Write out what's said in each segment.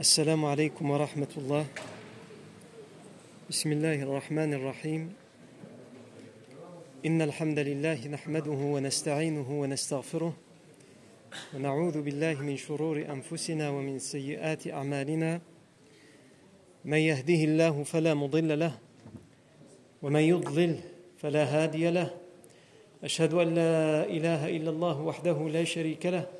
السلام عليكم ورحمة الله. بسم الله الرحمن الرحيم. إن الحمد لله نحمده ونستعينه ونستغفره ونعوذ بالله من شرور أنفسنا ومن سيئات أعمالنا. من يهده الله فلا مضل له ومن يضلل فلا هادي له. أشهد أن لا إله إلا الله وحده لا شريك له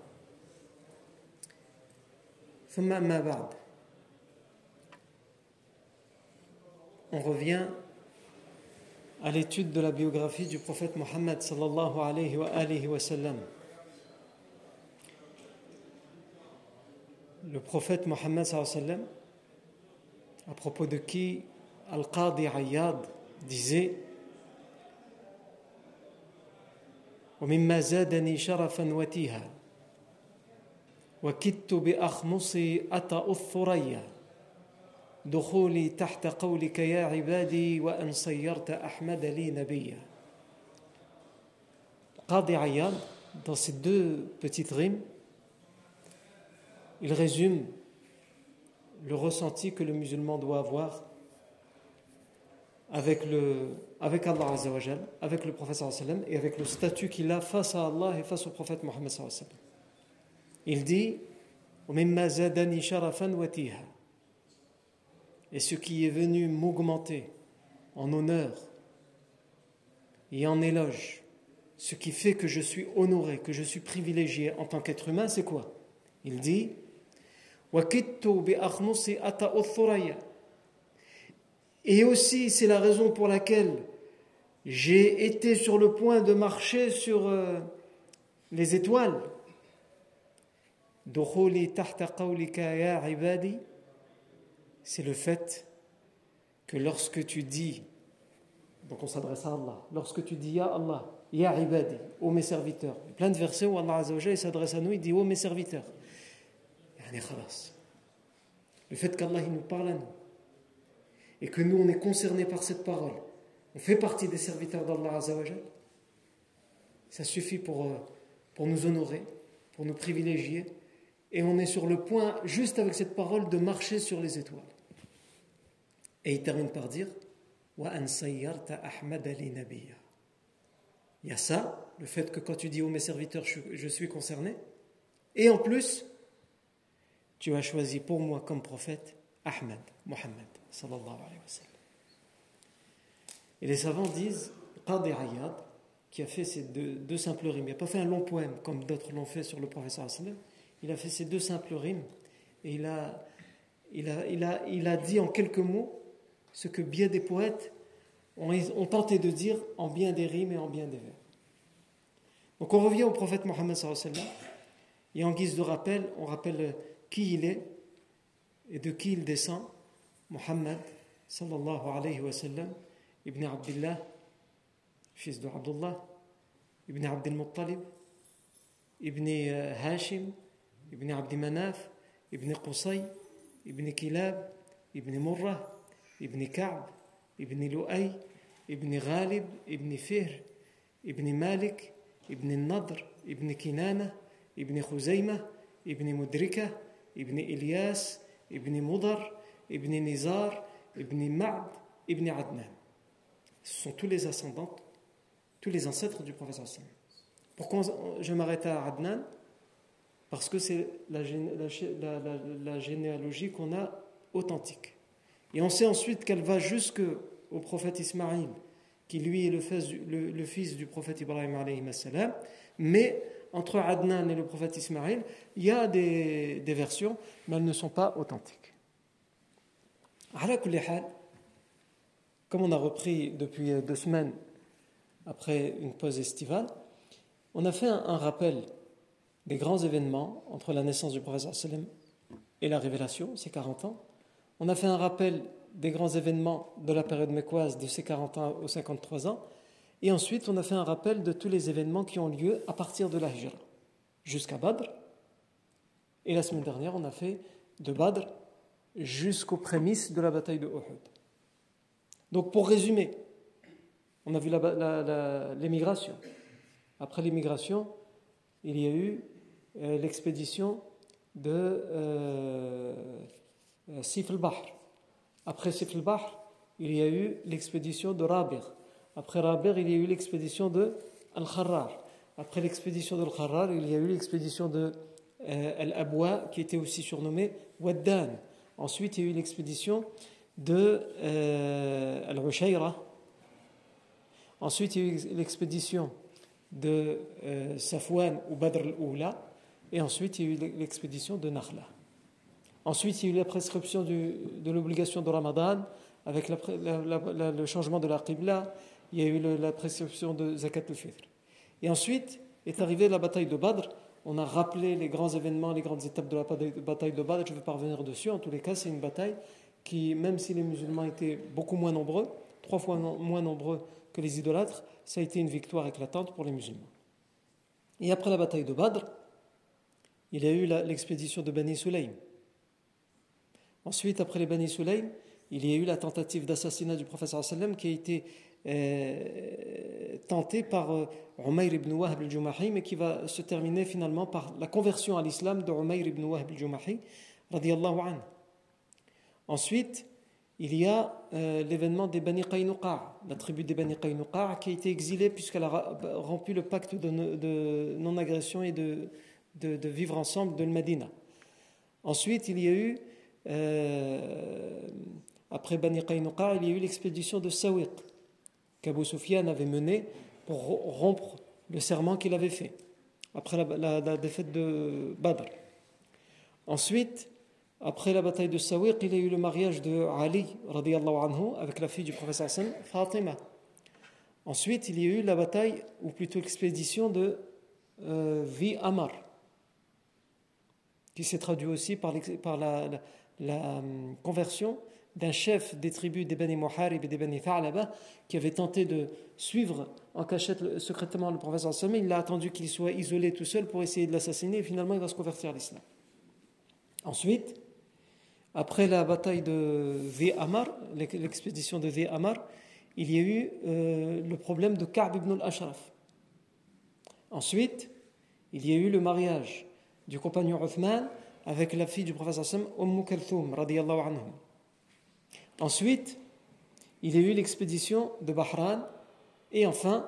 ثم أما بعد On revient à l'étude de la biographie du prophète Mohammed sallallahu alayhi wa, alayhi wa sallam. Le prophète Mohammed sallallahu alayhi wa sallam, à propos de qui Al-Qadi Ayyad disait ومما زادني شرفا وتيها وكدت بأخمصي أطأ الثريا دخولي تحت قولك يا عبادي وأن صيرت أحمد لي نبيا Qadi Ayyad, dans ces deux petites rimes, il résume le ressenti que le musulman doit avoir avec, le, avec Allah Azzawajal, avec le prophète sallam et avec le statut qu'il a face à Allah et face au prophète Mohammed sallam. il dit Et ce qui est venu m'augmenter en honneur et en éloge, ce qui fait que je suis honoré, que je suis privilégié en tant qu'être humain, c'est quoi? Il dit Et aussi, c'est la raison pour laquelle j'ai été sur le point de marcher sur euh, les étoiles c'est le fait que lorsque tu dis, donc on s'adresse à Allah, lorsque tu dis Ya Allah, Ya ibadi, ô mes serviteurs, il y a plein de versets où Allah s'adresse à nous, il dit ô mes serviteurs. Le fait qu'Allah nous parle à nous et que nous on est concernés par cette parole, on fait partie des serviteurs d'Allah ça suffit pour, pour nous honorer, pour nous privilégier et on est sur le point, juste avec cette parole, de marcher sur les étoiles. Et il termine par dire Il y a ça, le fait que quand tu dis aux mes serviteurs, je suis concerné, et en plus, tu as choisi pour moi comme prophète Ahmed, Mohammed, sallallahu. Et les savants disent Qadi Ayyad, qui a fait ces deux, deux simples rimes, il n'a pas fait un long poème comme d'autres l'ont fait sur le prophète sallallahu il a fait ces deux simples rimes et il a, dit en quelques mots ce que bien des poètes ont, tenté de dire en bien des rimes et en bien des vers. Donc on revient au prophète Mohammed et en guise de rappel, on rappelle qui il est et de qui il descend. Mohammed sallallahu alayhi wa sallam, ibn Abdullah, fils de Abdullah, ibn Abdul Muttalib, ibn Hashim, ابن عبد مناف ابن قصي ابن كلاب ابن مرة ابن كعب ابن لؤي ابن غالب ابن فهر ابن مالك ابن النضر ابن كنانة ابن خزيمة ابن مدركة ابن إلياس ابن مضر ابن نزار ابن معد ابن عدنان Ce sont tous les ascendants, tous les ancêtres du prophète. Pourquoi je m'arrête à Adnan Parce que c'est la, généalogie qu'on a authentique. Et on sait ensuite qu'elle va jusqu'au prophète Ismaïl, qui lui est le fils, du prophète Ibrahim, mais entre Adnan et le prophète Ismaïl, il y a des, des versions, mais elles ne sont pas authentiques. Comme on a repris depuis deux semaines après une pause estivale, on a fait un, rappel des grands événements entre la naissance du prophète et la révélation, ces 40 ans. On a fait un rappel des grands événements de la période mécoise de ces 40 ans aux 53 ans. Et ensuite, on a fait un rappel de tous les événements qui ont lieu à partir de la jusqu'à Badr. Et la semaine dernière, on a fait de Badr jusqu'aux prémices de la bataille de Uhud. Donc, pour résumer, on a vu l'émigration. Après l'émigration, il y a eu l'expédition de euh, euh, Sif. Après Sif il y a eu l'expédition de Rabir. Après Rabir, il y a eu l'expédition de Al-Kharrar. Après l'expédition de Al-Kharrar, il y a eu l'expédition de Al-Abwa, qui était aussi surnommée Waddan. Ensuite, il y a eu l'expédition de Al-Ushayra. Ensuite, il y a eu l'expédition de euh, Safwan ou Badr al-Oula, et ensuite il y a eu l'expédition de Nakhla. Ensuite, il y a eu la prescription de l'obligation de Ramadan avec le changement de la Qibla, il y a eu la prescription de Zakat al-Fitr. Et ensuite est arrivée la bataille de Badr. On a rappelé les grands événements, les grandes étapes de la bataille de Badr. Je ne vais pas revenir dessus. En tous les cas, c'est une bataille qui, même si les musulmans étaient beaucoup moins nombreux, trois fois moins nombreux que les idolâtres, ça a été une victoire éclatante pour les musulmans. Et après la bataille de Badr, il y a eu l'expédition de Bani Sulaym. Ensuite, après les Bani Sulaym, il y a eu la tentative d'assassinat du professeur sallam qui a été euh, tentée par euh, ibn Wahb al-Jumahi, mais qui va se terminer finalement par la conversion à l'islam de Umayr ibn Wahb al-Jumahi. Ensuite, il y a euh, l'événement des Bani Qaynuqa, la tribu des Bani Qaynuqa, qui a été exilée puisqu'elle a rompu le pacte de, non-agression et de, de, vivre ensemble de Medina. Ensuite, il y a eu, euh, après Bani Qaynuqa, il y a eu l'expédition de Sawiq, qu'Abu Sufyan avait menée pour rompre le serment qu'il avait fait, après la, défaite de Badr. Ensuite, après la bataille de Sawiq, il y a eu le mariage de Ali anhu, avec la fille du professeur Hassan, Fatima. Ensuite, il y a eu la bataille, ou plutôt l'expédition de euh, Vi Amar, qui s'est traduit aussi par, la, euh, conversion d'un chef des tribus des Bani Muharib et des Bani Tha'laba qui avait tenté de suivre en cachette secrètement le professeur Hassan. Il a attendu qu'il soit isolé tout seul pour essayer de l'assassiner et finalement il va se convertir à l'islam. Ensuite, après la bataille de V. Amar, l'expédition de V. Amar, il y a eu euh, le problème de Ka'b ibn al-Ashraf. Ensuite, il y a eu le mariage du compagnon Uthman avec la fille du prophète Hassan, Umm Kalthoum, anhu. Ensuite, il y a eu l'expédition de Bahran et enfin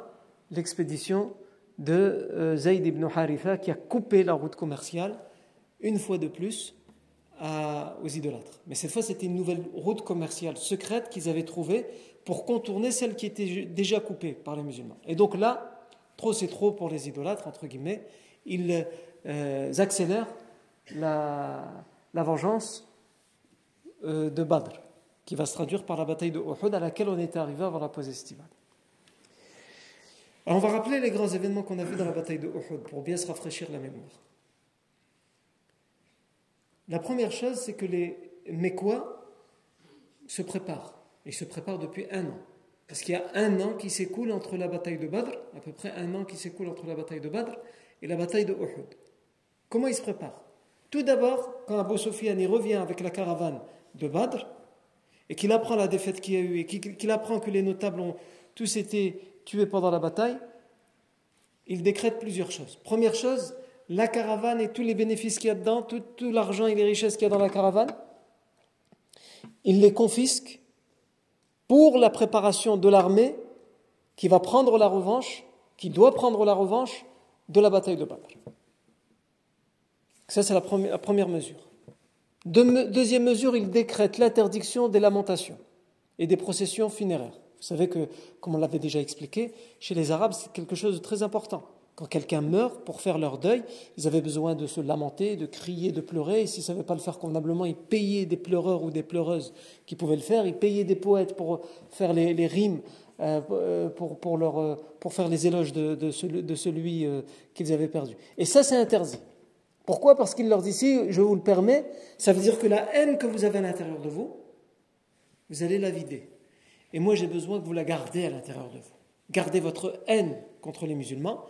l'expédition de euh, Zayd ibn Haritha qui a coupé la route commerciale une fois de plus aux idolâtres. Mais cette fois, c'était une nouvelle route commerciale secrète qu'ils avaient trouvée pour contourner celle qui était déjà coupée par les musulmans. Et donc là, trop c'est trop pour les idolâtres, entre guillemets, ils euh, accélèrent la, vengeance euh, de Badr, qui va se traduire par la bataille de Uhud, à laquelle on était arrivé avant la pause estivale. Alors on va rappeler les grands événements qu'on a vus dans la bataille de Uhud pour bien se rafraîchir la mémoire. La première chose, c'est que les Mécois se préparent. Ils se préparent depuis un an. Parce qu'il y a un an qui s'écoule entre la bataille de Badr, à peu près un an qui s'écoule entre la bataille de Badr et la bataille de Uhud. Comment ils se préparent Tout d'abord, quand Abu Sufyan revient avec la caravane de Badr, et qu'il apprend la défaite qu'il y a eu, et qu'il apprend que les notables ont tous été tués pendant la bataille, il décrète plusieurs choses. Première chose, la caravane et tous les bénéfices qu'il y a dedans, tout, l'argent et les richesses qu'il y a dans la caravane, il les confisque pour la préparation de l'armée qui va prendre la revanche, qui doit prendre la revanche de la bataille de Badr. Ça, c'est la première, mesure. Deuxième mesure, il décrète l'interdiction des lamentations et des processions funéraires. Vous savez que, comme on l'avait déjà expliqué, chez les Arabes, c'est quelque chose de très important. Quand quelqu'un meurt, pour faire leur deuil, ils avaient besoin de se lamenter, de crier, de pleurer. Et s'ils ne savaient pas le faire convenablement, ils payaient des pleureurs ou des pleureuses qui pouvaient le faire. Ils payaient des poètes pour faire les, rimes, euh, euh, euh, pour, faire les éloges de celui, qu'ils avaient perdu. Et ça, c'est interdit. Pourquoi? Parce qu'il leur dit, si je vous le permets, ça veut dire que la haine que vous avez à l'intérieur de vous, vous allez la vider. Et moi, j'ai besoin que vous la gardez à l'intérieur de vous. Gardez votre haine contre les musulmans,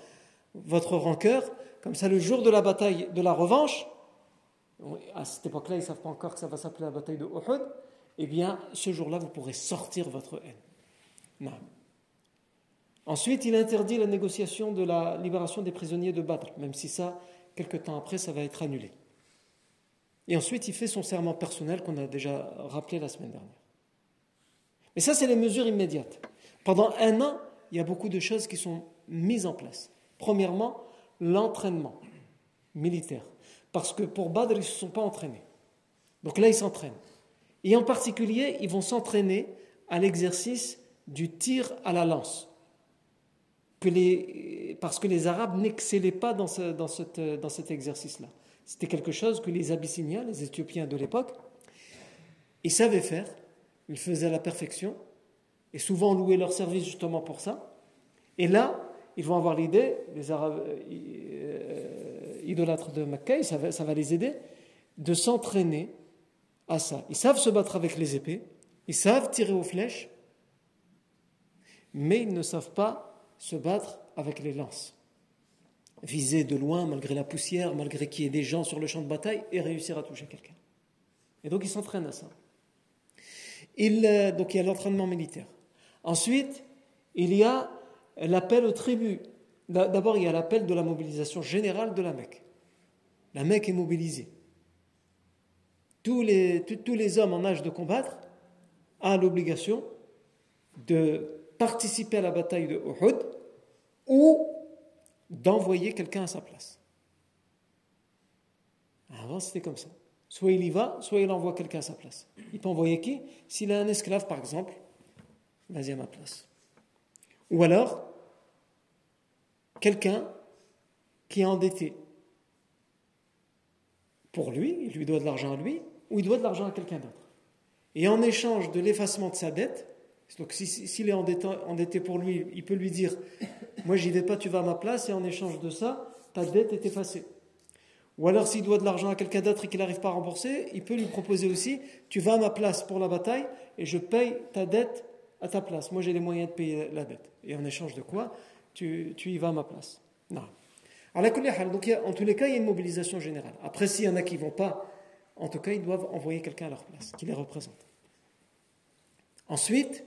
votre rancœur, comme ça, le jour de la bataille, de la revanche, à cette époque-là, ils ne savent pas encore que ça va s'appeler la bataille de Uhud, eh bien, ce jour-là, vous pourrez sortir votre haine. Non. Ensuite, il interdit la négociation de la libération des prisonniers de Badr, même si ça, quelques temps après, ça va être annulé. Et ensuite, il fait son serment personnel qu'on a déjà rappelé la semaine dernière. Mais ça, c'est les mesures immédiates. Pendant un an, il y a beaucoup de choses qui sont mises en place. Premièrement, l'entraînement militaire. Parce que pour Badr, ils ne se sont pas entraînés. Donc là, ils s'entraînent. Et en particulier, ils vont s'entraîner à l'exercice du tir à la lance parce que les Arabes n'excellaient pas dans, cet exercice-là. C'était quelque chose que les Abyssiniens, les Éthiopiens de l'époque, ils savaient faire, ils faisaient à la perfection, et souvent louaient leur service justement pour ça. Et là, ils vont avoir l'idée, les Arabes euh, idolâtres de Makkah, ça va les aider, de s'entraîner à ça. Ils savent se battre avec les épées, ils savent tirer aux flèches, mais ils ne savent pas se battre avec les lances. Viser de loin, malgré la poussière, malgré qu'il y ait des gens sur le champ de bataille, et réussir à toucher quelqu'un. Et donc ils s'entraînent à ça. Il, euh, donc il y a l'entraînement militaire. Ensuite, il y a l'appel aux tribus. D'abord, il y a l'appel de la mobilisation générale de la Mecque. La Mecque est mobilisée. Tous les, tous les hommes en âge de combattre ont l'obligation de participer à la bataille de Uhud ou d'envoyer quelqu'un à sa place. Avant, c'était comme ça. Soit il y va, soit il envoie quelqu'un à sa place. Il peut envoyer qui? S'il a un esclave, par exemple, vas-y à ma place. Ou alors, quelqu'un qui est endetté. Pour lui, il lui doit de l'argent à lui, ou il doit de l'argent à quelqu'un d'autre. Et en échange de l'effacement de sa dette, donc s'il est endetté, pour lui, il peut lui dire Moi j'y vais pas, tu vas à ma place, et en échange de ça, ta dette est effacée. Ou alors s'il doit de l'argent à quelqu'un d'autre et qu'il n'arrive pas à rembourser, il peut lui proposer aussi Tu vas à ma place pour la bataille et je paye ta dette à ta place. Moi j'ai les moyens de payer la dette. Et en échange de quoi tu, y vas à ma place. Non. Donc, en tous les cas, il y a une mobilisation générale. Après, s'il y en a qui ne vont pas, en tout cas, ils doivent envoyer quelqu'un à leur place, qui les représente. Ensuite,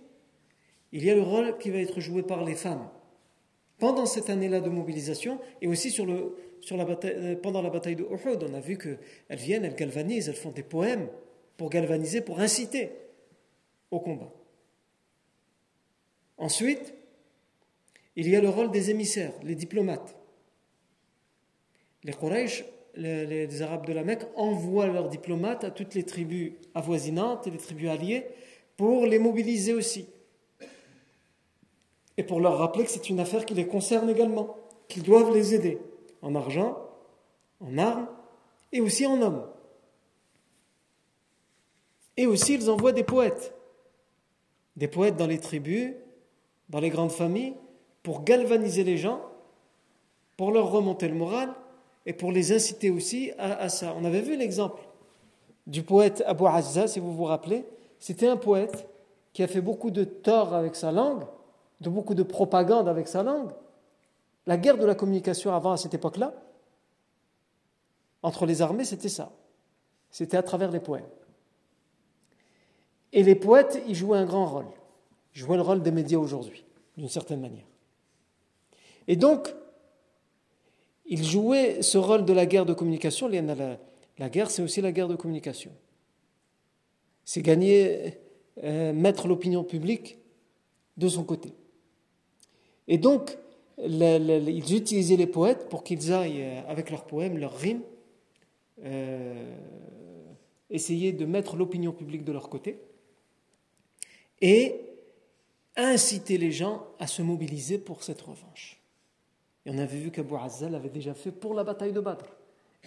il y a le rôle qui va être joué par les femmes pendant cette année-là de mobilisation et aussi euh, pendant la bataille de Uhud. On a vu qu'elles viennent, elles galvanisent, elles font des poèmes pour galvaniser, pour inciter au combat. Ensuite, il y a le rôle des émissaires, les diplomates. Les Quraysh, les, Arabes de la Mecque, envoient leurs diplomates à toutes les tribus avoisinantes et les tribus alliées pour les mobiliser aussi et pour leur rappeler que c'est une affaire qui les concerne également, qu'ils doivent les aider en argent, en armes et aussi en hommes. Et aussi, ils envoient des poètes, des poètes dans les tribus, dans les grandes familles, pour galvaniser les gens, pour leur remonter le moral et pour les inciter aussi à, ça. On avait vu l'exemple du poète Abu Azza, si vous vous rappelez. C'était un poète qui a fait beaucoup de tort avec sa langue, de beaucoup de propagande avec sa langue. La guerre de la communication avant, à cette époque-là, entre les armées, c'était ça. C'était à travers les poèmes. Et les poètes, ils jouaient un grand rôle. Ils jouaient le rôle des médias aujourd'hui, d'une certaine manière. Et donc, ils jouaient ce rôle de la guerre de communication. La, la guerre, c'est aussi la guerre de communication. C'est gagner, euh, mettre l'opinion publique de son côté. Et donc, ils utilisaient les poètes pour qu'ils aillent, euh, avec leurs poèmes, leurs rimes, euh, essayer de mettre l'opinion publique de leur côté et inciter les gens à se mobiliser pour cette revanche. Et on avait vu qu'Abu Azzal l'avait déjà fait pour la bataille de Badr.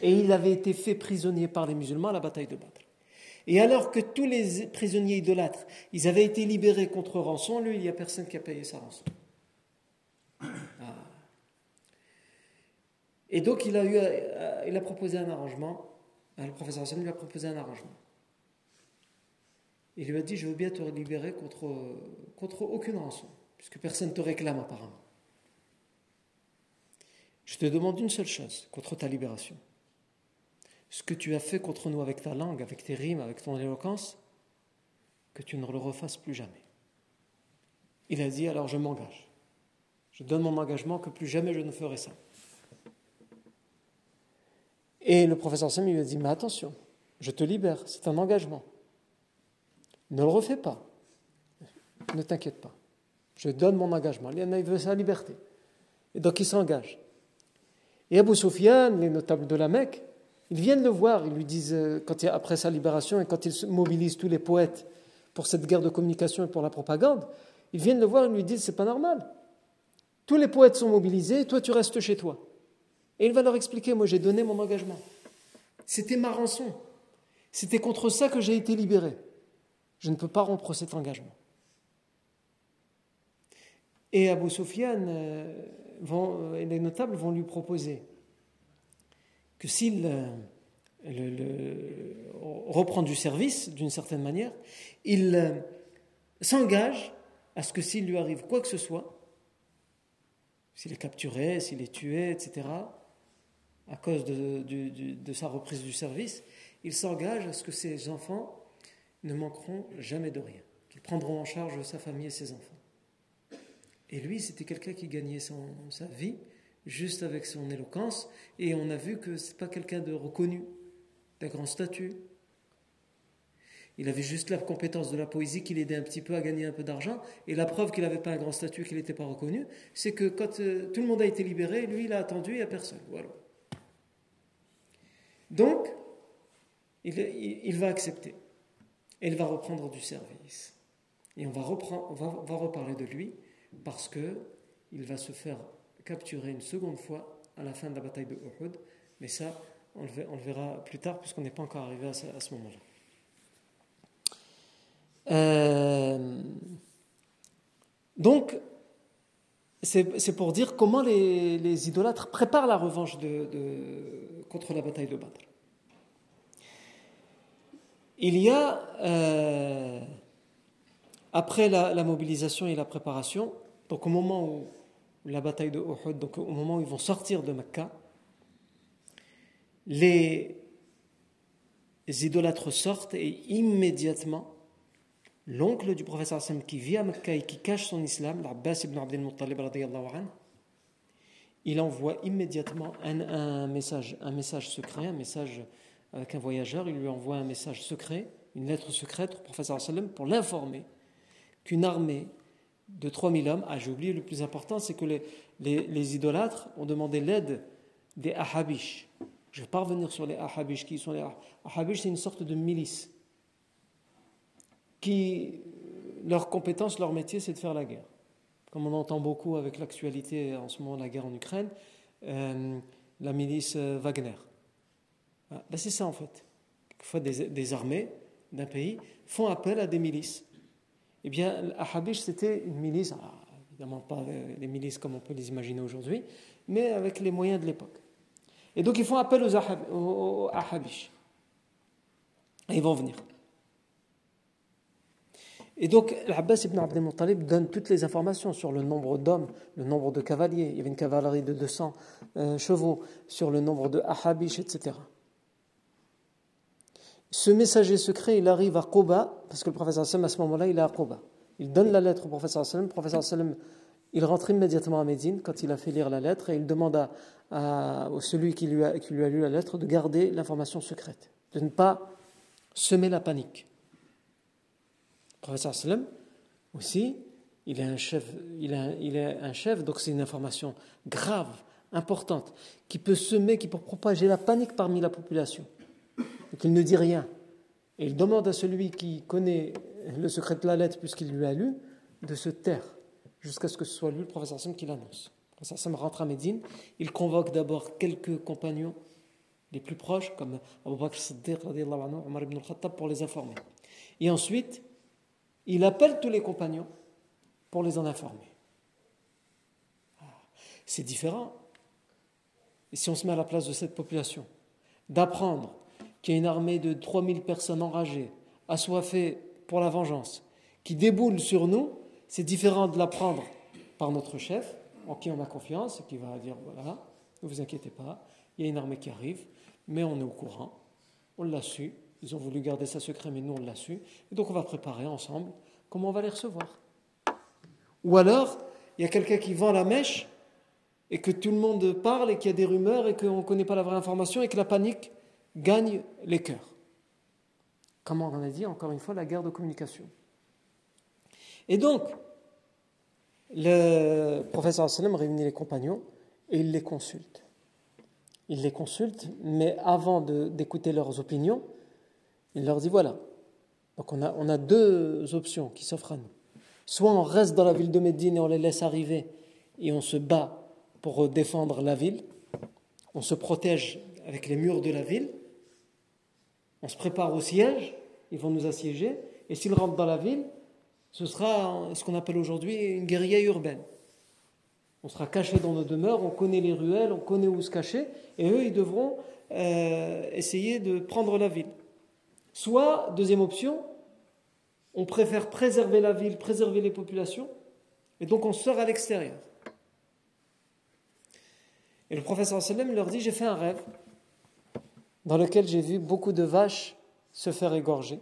Et il avait été fait prisonnier par les musulmans à la bataille de Badr. Et alors que tous les prisonniers idolâtres, ils avaient été libérés contre rançon, lui, il n'y a personne qui a payé sa rançon. Et donc il a, eu, euh, il a proposé un arrangement, le professeur Hassan lui a proposé un arrangement. Il lui a dit, je veux bien te libérer contre, contre aucune rançon, puisque personne ne te réclame apparemment. Je te demande une seule chose contre ta libération. Ce que tu as fait contre nous avec ta langue, avec tes rimes, avec ton éloquence, que tu ne le refasses plus jamais. Il a dit, alors je m'engage. Je donne mon engagement que plus jamais je ne ferai ça. Et le professeur Sam lui a dit, mais attention, je te libère, c'est un engagement. Ne le refais pas. Ne t'inquiète pas. Je donne mon engagement. Il veut sa liberté. Et donc il s'engage. Et Abu Sufyan, les notables de la Mecque, ils viennent le voir, ils lui disent, euh, quand après sa libération et quand il mobilise tous les poètes pour cette guerre de communication et pour la propagande, ils viennent le voir et lui disent, c'est pas normal. Tous les poètes sont mobilisés, toi tu restes chez toi. Et il va leur expliquer, moi j'ai donné mon engagement. C'était ma rançon. C'était contre ça que j'ai été libéré. Je ne peux pas rompre cet engagement. Et Abu Sufyan, euh, vont, euh, les notables vont lui proposer que s'il euh, reprend du service, d'une certaine manière, il s'engage à ce que s'il lui arrive quoi que ce soit, s'il est capturé, s'il est tué, etc., à cause de, sa reprise du service, il s'engage à ce que ses enfants ne manqueront jamais de rien, qu'ils prendront en charge sa famille et ses enfants. Et lui, c'était quelqu'un qui gagnait sa vie juste avec son éloquence, et on a vu que ce n'est pas quelqu'un de reconnu, d'un grand statut. Il avait juste la compétence de la poésie qui l'aidait un petit peu à gagner un peu d'argent, et la preuve qu'il n'avait pas un grand statut, qu'il n'était pas reconnu, c'est que quand euh, tout le monde a été libéré, lui, il a attendu, il n'y a personne. Voilà. Donc, il va accepter elle va reprendre du service. Et on va, reprendre, on va, reparler de lui parce que il va se faire capturer une seconde fois à la fin de la bataille de Uhud. Mais ça, on le, verra plus tard puisqu'on n'est pas encore arrivé à ce, moment-là. Euh, donc, c'est pour dire comment les, idolâtres préparent la revanche de, contre la bataille de Badr. Il y a, euh, après la, mobilisation et la préparation, donc au moment où la bataille de Uhud, donc au moment où ils vont sortir de Mecca, les idolâtres sortent et immédiatement, l'oncle du professeur Hassan qui vit à Mecca et qui cache son islam, l'Abbas ibn Abdel Muttalib, il envoie immédiatement un, message, secret, un message avec un voyageur, il lui envoie un message secret, une lettre secrète au professeur pour l'informer qu'une armée de 3000 hommes, ah j'ai oublié le plus important, c'est que les, idolâtres ont demandé l'aide des Ahabish. Je vais pas revenir sur les Ahabish. Qui sont les Ahabish C'est une sorte de milice qui, leur compétence, leur métier, c'est de faire la guerre. Comme on entend beaucoup avec l'actualité en ce moment, la guerre en Ukraine, euh, la milice euh, Wagner. Ah, ben, c'est ça en fait. Des, armées d'un pays font appel à des milices. Eh bien, Ahabish, c'était une milice, ah, évidemment pas les milices comme on peut les imaginer aujourd'hui, mais avec les moyens de l'époque. Et donc, ils font appel aux. Et ils vont venir. Et donc, l'Abbas ibn Abdel Muttalib donne toutes les informations sur le nombre d'hommes, le nombre de cavaliers. Il y avait une cavalerie de 200 euh, chevaux, sur le nombre de Ahabish, etc. Ce messager secret, il arrive à Quba, parce que le professeur Sallam, à ce moment-là, il est à Quba. Il donne la lettre au professeur Sallam. Le professeur Sallam, il rentre immédiatement à Médine quand il a fait lire la lettre et il demande à, à celui qui lui, a, qui lui a lu la lettre de garder l'information secrète, de ne pas semer la panique. Le professeur Sallam, aussi, il est un chef, il est il un chef donc c'est une information grave, importante, qui peut semer, qui peut propager la panique parmi la population qu'il ne dit rien. Et il demande à celui qui connaît le secret de la lettre, puisqu'il lui a lu, de se taire jusqu'à ce que ce soit lui, le professeur Sam, qui l'annonce. Le professeur Sam rentre à Médine. Il convoque d'abord quelques compagnons les plus proches, comme Abu Bakr Siddiq, Omar ibn al-Khattab, pour les informer. Et ensuite, il appelle tous les compagnons pour les en informer. Ah, c'est différent. Et si on se met à la place de cette population, d'apprendre qu'il y a une armée de 3000 personnes enragées, assoiffées pour la vengeance, qui déboule sur nous, c'est différent de l'apprendre par notre chef, en qui on a confiance, et qui va dire voilà, ne vous inquiétez pas, il y a une armée qui arrive, mais on est au courant, on l'a su, ils ont voulu garder ça secret, mais nous on l'a su, et donc on va préparer ensemble comment on va les recevoir. Ou alors, il y a quelqu'un qui vend la mèche, et que tout le monde parle, et qu'il y a des rumeurs, et qu'on ne connaît pas la vraie information, et que la panique gagne les cœurs. Comment on a dit, encore une fois, la guerre de communication. Et donc, le professeur sallam réunit les compagnons et il les consulte. Il les consulte, mais avant d'écouter leurs opinions, il leur dit voilà. Donc on a, deux options qui s'offrent à nous. Soit on reste dans la ville de Médine et on les laisse arriver et on se bat pour défendre la ville, on se protège avec les murs de la ville, on se prépare au siège, ils vont nous assiéger, et s'ils rentrent dans la ville, ce sera ce qu'on appelle aujourd'hui une guérilla urbaine. On sera caché dans nos demeures, on connaît les ruelles, on connaît où se cacher, et eux, ils devront euh, essayer de prendre la ville. Soit, deuxième option, on préfère préserver la ville, préserver les populations, et donc on sort à l'extérieur. Et le professeur sallam leur dit, j'ai fait un rêve dans lequel j'ai vu beaucoup de vaches se faire égorger.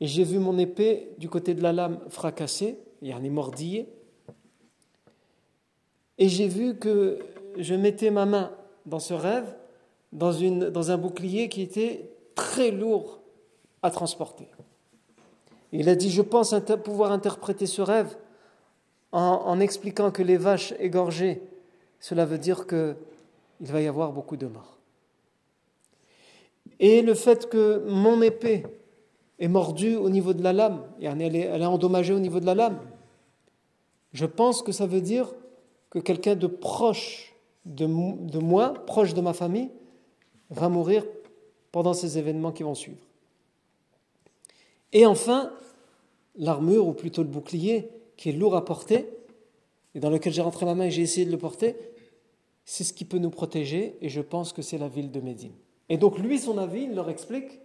Et j'ai vu mon épée du côté de la lame fracassée, yani mordillée. Et j'ai vu que je mettais ma main dans ce rêve, dans un bouclier qui était très lourd à transporter. Il a dit, je pense pouvoir interpréter ce rêve en, expliquant que les vaches égorgées, cela veut dire qu'il va y avoir beaucoup de morts. Et le fait que mon épée est mordue au niveau de la lame, et elle est, endommagée au niveau de la lame. Je pense que ça veut dire que quelqu'un de proche de moi, proche de ma famille, va mourir pendant ces événements qui vont suivre. Et enfin, l'armure, ou plutôt le bouclier, qui est lourd à porter, et dans lequel j'ai rentré ma main et j'ai essayé de le porter, c'est ce qui peut nous protéger, et je pense que c'est la ville de Médine. Et donc lui, son avis, il leur explique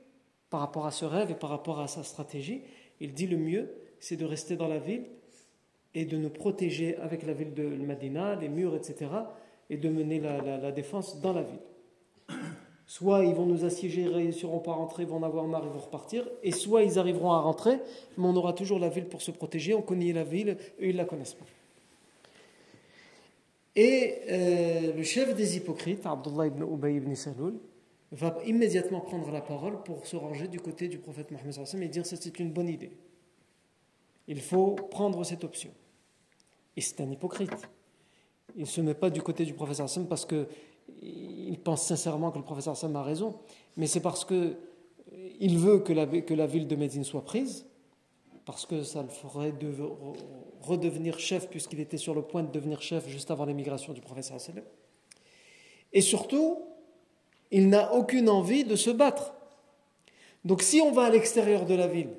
par rapport à ce rêve et par rapport à sa stratégie, il dit le mieux, c'est de rester dans la ville et de nous protéger avec la ville de Medina, les murs, etc., et de mener la, défense dans la ville. Soit ils vont nous assiéger, ils ne réussiront pas à rentrer, ils vont en avoir marre, ils vont repartir, et soit ils arriveront à rentrer, mais on aura toujours la ville pour se protéger, on connaît la ville, eux ils ne la connaissent pas. Et euh, le chef des hypocrites, Abdullah ibn Ubay ibn Saloul, va immédiatement prendre la parole pour se ranger du côté du prophète Mohammed et dire que c'est une bonne idée. Il faut prendre cette option. Et c'est un hypocrite. Il ne se met pas du côté du Hassan parce qu'il pense sincèrement que le professeur Hassan a raison, mais c'est parce qu'il veut que la, que la ville de Médine soit prise, parce que ça le ferait redevenir chef, puisqu'il était sur le point de devenir chef juste avant l'émigration du professeur Hassan. Et surtout, il n'a aucune envie de se battre. Donc si on va à l'extérieur de la ville,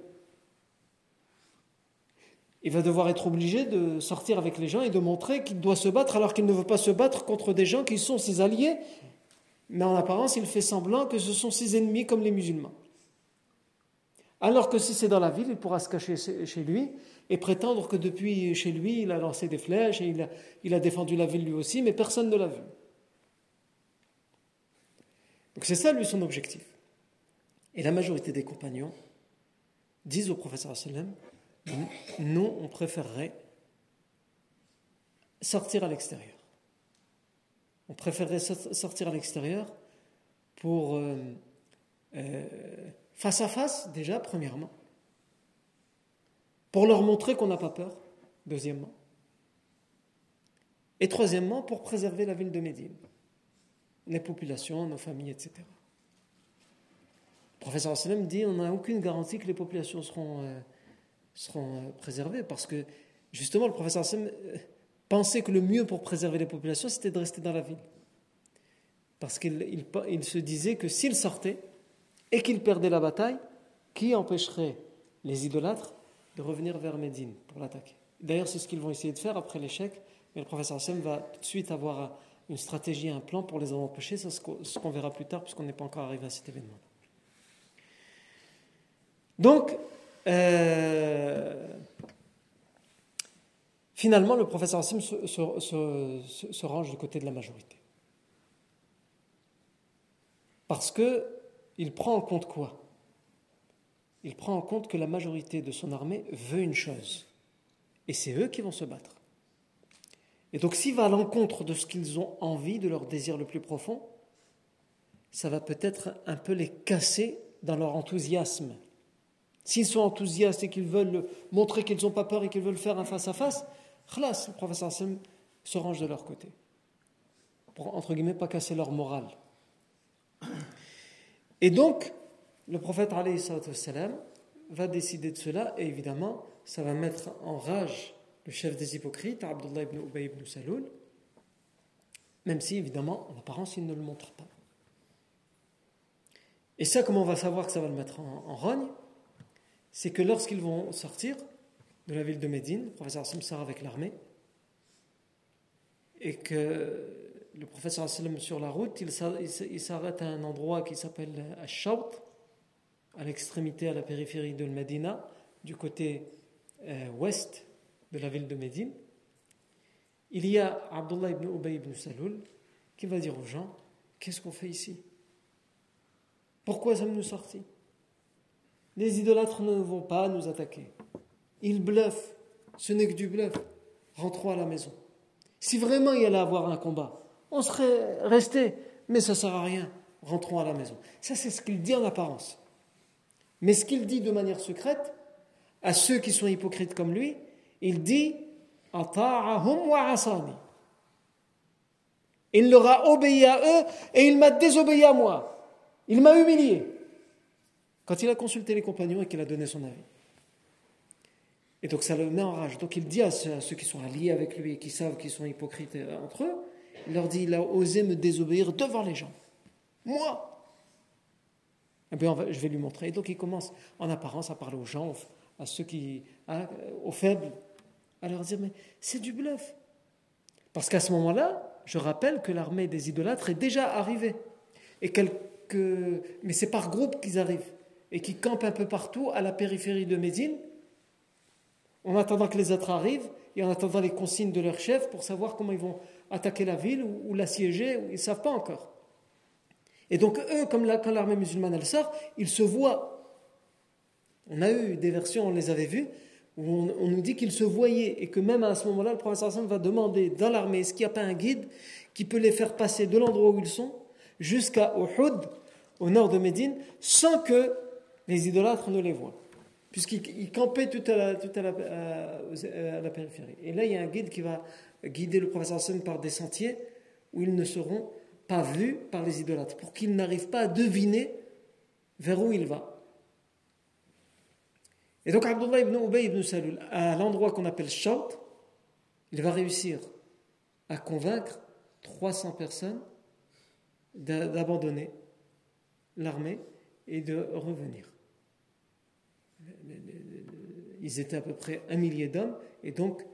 il va devoir être obligé de sortir avec les gens et de montrer qu'il doit se battre alors qu'il ne veut pas se battre contre des gens qui sont ses alliés. Mais en apparence, il fait semblant que ce sont ses ennemis comme les musulmans. Alors que si c'est dans la ville, il pourra se cacher chez lui et prétendre que depuis chez lui, il a lancé des flèches et il a, défendu la ville lui aussi, mais personne ne l'a vu. Donc c'est ça lui son objectif. Et la majorité des compagnons disent au professeur sallam nous on préférerait sortir à l'extérieur. On préférerait sortir à l'extérieur pour euh, euh, face à face déjà premièrement, pour leur montrer qu'on n'a pas peur deuxièmement, et troisièmement pour préserver la ville de Médine les populations, nos familles, etc. Le professeur sallam dit on n'a aucune garantie que les populations seront, euh, seront euh, préservées parce que justement le professeur sallam euh, pensait que le mieux pour préserver les populations c'était de rester dans la ville. Parce qu'il il, il se disait que s'il sortait et qu'il perdait la bataille, qui empêcherait les idolâtres de revenir vers Médine pour l'attaquer? D'ailleurs, c'est ce qu'ils vont essayer de faire après l'échec, mais le professeur Hassan va tout de suite avoir une stratégie, un plan pour les empêcher, c'est ce qu'on verra plus tard, puisqu'on n'est pas encore arrivé à cet événement. Donc, euh, finalement, le professeur Hassim se, se, range du côté de la majorité. Parce qu'il prend en compte quoi? Il prend en compte que la majorité de son armée veut une chose, et c'est eux qui vont se battre. Et donc s'il va à l'encontre de ce qu'ils ont envie, de leur désir le plus profond, ça va peut-être un peu les casser dans leur enthousiasme. S'ils sont enthousiastes et qu'ils veulent montrer qu'ils n'ont pas peur et qu'ils veulent faire un face-à-face, khlas, le professeur Hassim se range de leur côté. Pour, entre guillemets, pas casser leur morale. Et donc, le prophète va décider de cela et évidemment, ça va mettre en rage le chef des hypocrites, Abdullah ibn Ubay ibn Saloul, même si évidemment, en apparence, il ne le montre pas. Et ça, comment on va savoir que ça va le mettre en, rogne? C'est que lorsqu'ils vont sortir de la ville de Médine, le professeur Hassim sort avec l'armée, et que le professeur Hassim sur la route, il s'arrête à un endroit qui s'appelle Ashaut, à l'extrémité, à la périphérie de Médina, du côté euh, ouest de la ville de Médine, il y a Abdullah ibn Ubay ibn Saloul qui va dire aux gens Qu'est-ce qu'on fait ici? Pourquoi sommes-nous sortis? Les idolâtres ne vont pas nous attaquer. Ils bluffent. Ce n'est que du bluff. Rentrons à la maison. Si vraiment il y allait avoir un combat, on serait resté, mais ça ne sert à rien. Rentrons à la maison. Ça, c'est ce qu'il dit en apparence. Mais ce qu'il dit de manière secrète, à ceux qui sont hypocrites comme lui, il dit Il leur a obéi à eux et il m'a désobéi à moi. Il m'a humilié. Quand il a consulté les compagnons et qu'il a donné son avis. Et donc ça le met en rage. Donc il dit à ceux, qui sont alliés avec lui et qui savent qu'ils sont hypocrites euh, entre eux, il leur dit, il a osé me désobéir devant les gens. Moi eh bien, je vais lui montrer. Et donc il commence en apparence à parler aux gens, à ceux qui, aux faibles, à leur dire, mais c'est du bluff. Parce qu'à ce moment-là, je rappelle que l'armée des idolâtres est déjà arrivée. Et quelques... Mais c'est par groupe qu'ils arrivent et qui campent un peu partout à la périphérie de Médine, en attendant que les autres arrivent et en attendant les consignes de leur chef pour savoir comment ils vont attaquer la ville ou, l'assiéger, ils ne savent pas encore. Et donc eux, comme quand l'armée musulmane sort, ils se voient. On a eu des versions, on les avait vues, on, nous dit qu'ils se voyaient et que même à ce moment-là, le professeur Hassan va demander dans l'armée est-ce qu'il n'y a pas un guide qui peut les faire passer de l'endroit où ils sont jusqu'à Uhud, au nord de Médine, sans que les idolâtres ne les voient. Puisqu'ils campaient tout à, la, à, la, périphérie. Et là, il y a un guide qui va guider le professeur Hassan par des sentiers où ils ne seront pas vus par les idolâtres, pour qu'ils n'arrivent pas à deviner vers où il va. Et donc Abdullah ibn Ubay ibn Salul, à l'endroit qu'on appelle Shaut, il va réussir à convaincre 300 personnes d'abandonner l'armée et de revenir. Ils étaient à peu près un millier d'hommes, et donc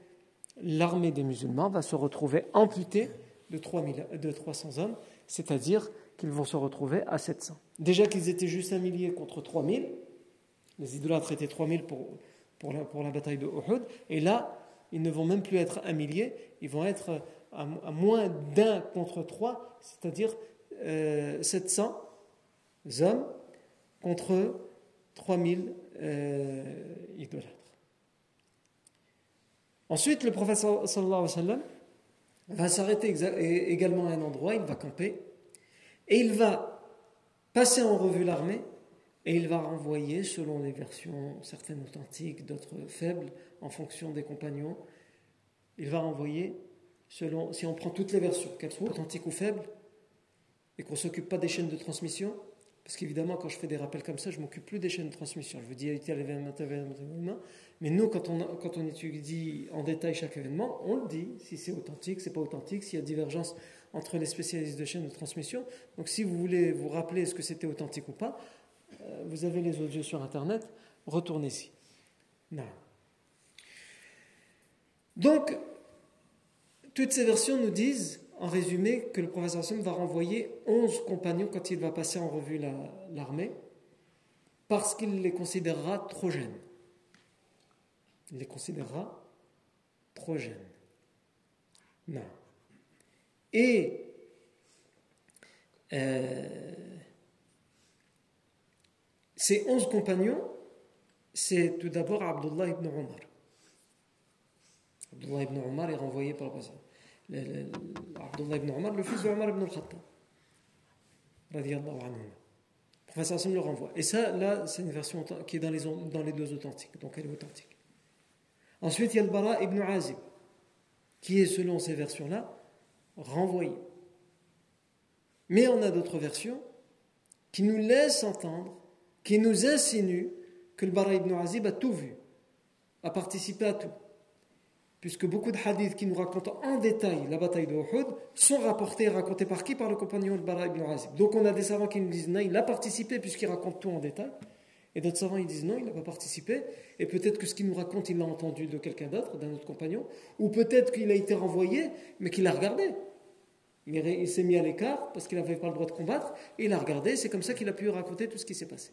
l'armée des musulmans va se retrouver amputée de, 3000, de 300 hommes, c'est-à-dire qu'ils vont se retrouver à 700. Déjà qu'ils étaient juste un millier contre 3000, les idolâtres étaient 3000 pour, pour, la, pour la bataille de Uhud. Et là, ils ne vont même plus être un millier, ils vont être à, moins d'un contre trois, c'est-à-dire 700 euh, hommes contre 3000 euh, idolâtres. Ensuite, le prophète sallallahu va s'arrêter également à un endroit, il va camper, et il va passer en revue l'armée et il va renvoyer, selon les versions certaines authentiques, d'autres faibles, en fonction des compagnons, il va renvoyer, selon, si on prend toutes les versions, qu'elles soient authentiques ou faibles, et qu'on ne s'occupe pas des chaînes de transmission, Parce qu'évidemment, quand je fais des rappels comme ça, je m'occupe plus des chaînes de transmission. Je vous dis mais nous, quand on, étudie en détail chaque événement, on le dit, si c'est authentique, c'est pas authentique, s'il y a divergence entre les spécialistes de chaînes de transmission. Donc si vous voulez vous rappeler est-ce que c'était authentique ou pas, euh, vous avez les audios sur Internet, retournez-y. Non. Donc, toutes ces versions nous disent, en résumé, que le professeur va renvoyer 11 compagnons quand il va passer en revue l'armée, parce qu'il les considérera trop jeunes. Il les considérera trop jeunes. Non. Et euh, ces 11 compagnons, c'est tout d'abord Abdullah ibn Omar. Abdullah ibn Omar est renvoyé par le président. Abdullah ibn Omar, le fils de Omar ibn al-Khattab. Le professeur Hassan le renvoie. Et ça, là, c'est une version qui est dans les, dans les deux authentiques, donc elle est authentique. Ensuite, il y a le Bara ibn Azib, qui est, selon ces versions-là, renvoyé. Mais on a d'autres versions qui nous laissent entendre, qui nous insinuent que le Bara ibn Azib a tout vu, a participé à tout puisque beaucoup de hadiths qui nous racontent en détail la bataille de Uhud sont rapportés et racontés par qui? Par le compagnon de Bara ibn Azib. Donc on a des savants qui nous disent non, il a participé puisqu'il raconte tout en détail. Et d'autres savants ils disent non, il n'a pas participé. Et peut-être que ce qu'il nous raconte, il l'a entendu de quelqu'un d'autre, d'un autre compagnon. Ou peut-être qu'il a été renvoyé, mais qu'il a regardé. Il s'est mis à l'écart parce qu'il n'avait pas le droit de combattre. Et il a regardé. C'est comme ça qu'il a pu raconter tout ce qui s'est passé.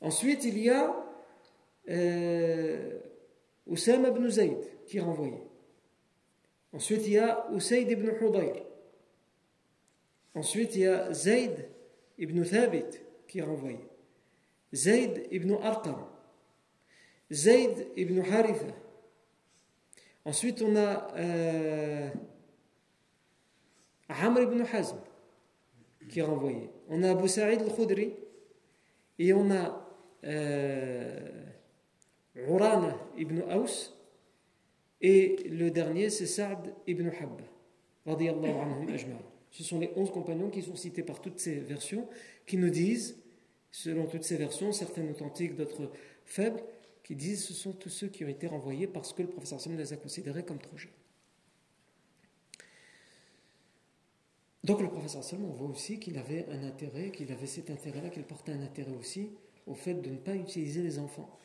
Ensuite, il y a euh, Oussama ibn Zayd qui est renvoyé. Ensuite, il y a Usayd ibn Hudayr. Ensuite, il y a Zayd ibn Thabit qui est renvoyé. Zayd ibn Arqam. Zayd ibn Haritha. Ensuite, on a euh, Amr ibn Hazm qui est renvoyé. On a Abu Sa'id al-Khudri et on a euh, Urana ibn Aus, et le dernier c'est Saad ibn Habba. Ce sont les onze compagnons qui sont cités par toutes ces versions, qui nous disent, selon toutes ces versions, certaines authentiques, d'autres faibles, qui disent ce sont tous ceux qui ont été renvoyés parce que le professeur Sam les a considérés comme trop jeunes. Donc le professeur Sam, on voit aussi qu'il avait un intérêt, qu'il avait cet intérêt-là, qu'il portait un intérêt aussi au fait de ne pas utiliser les enfants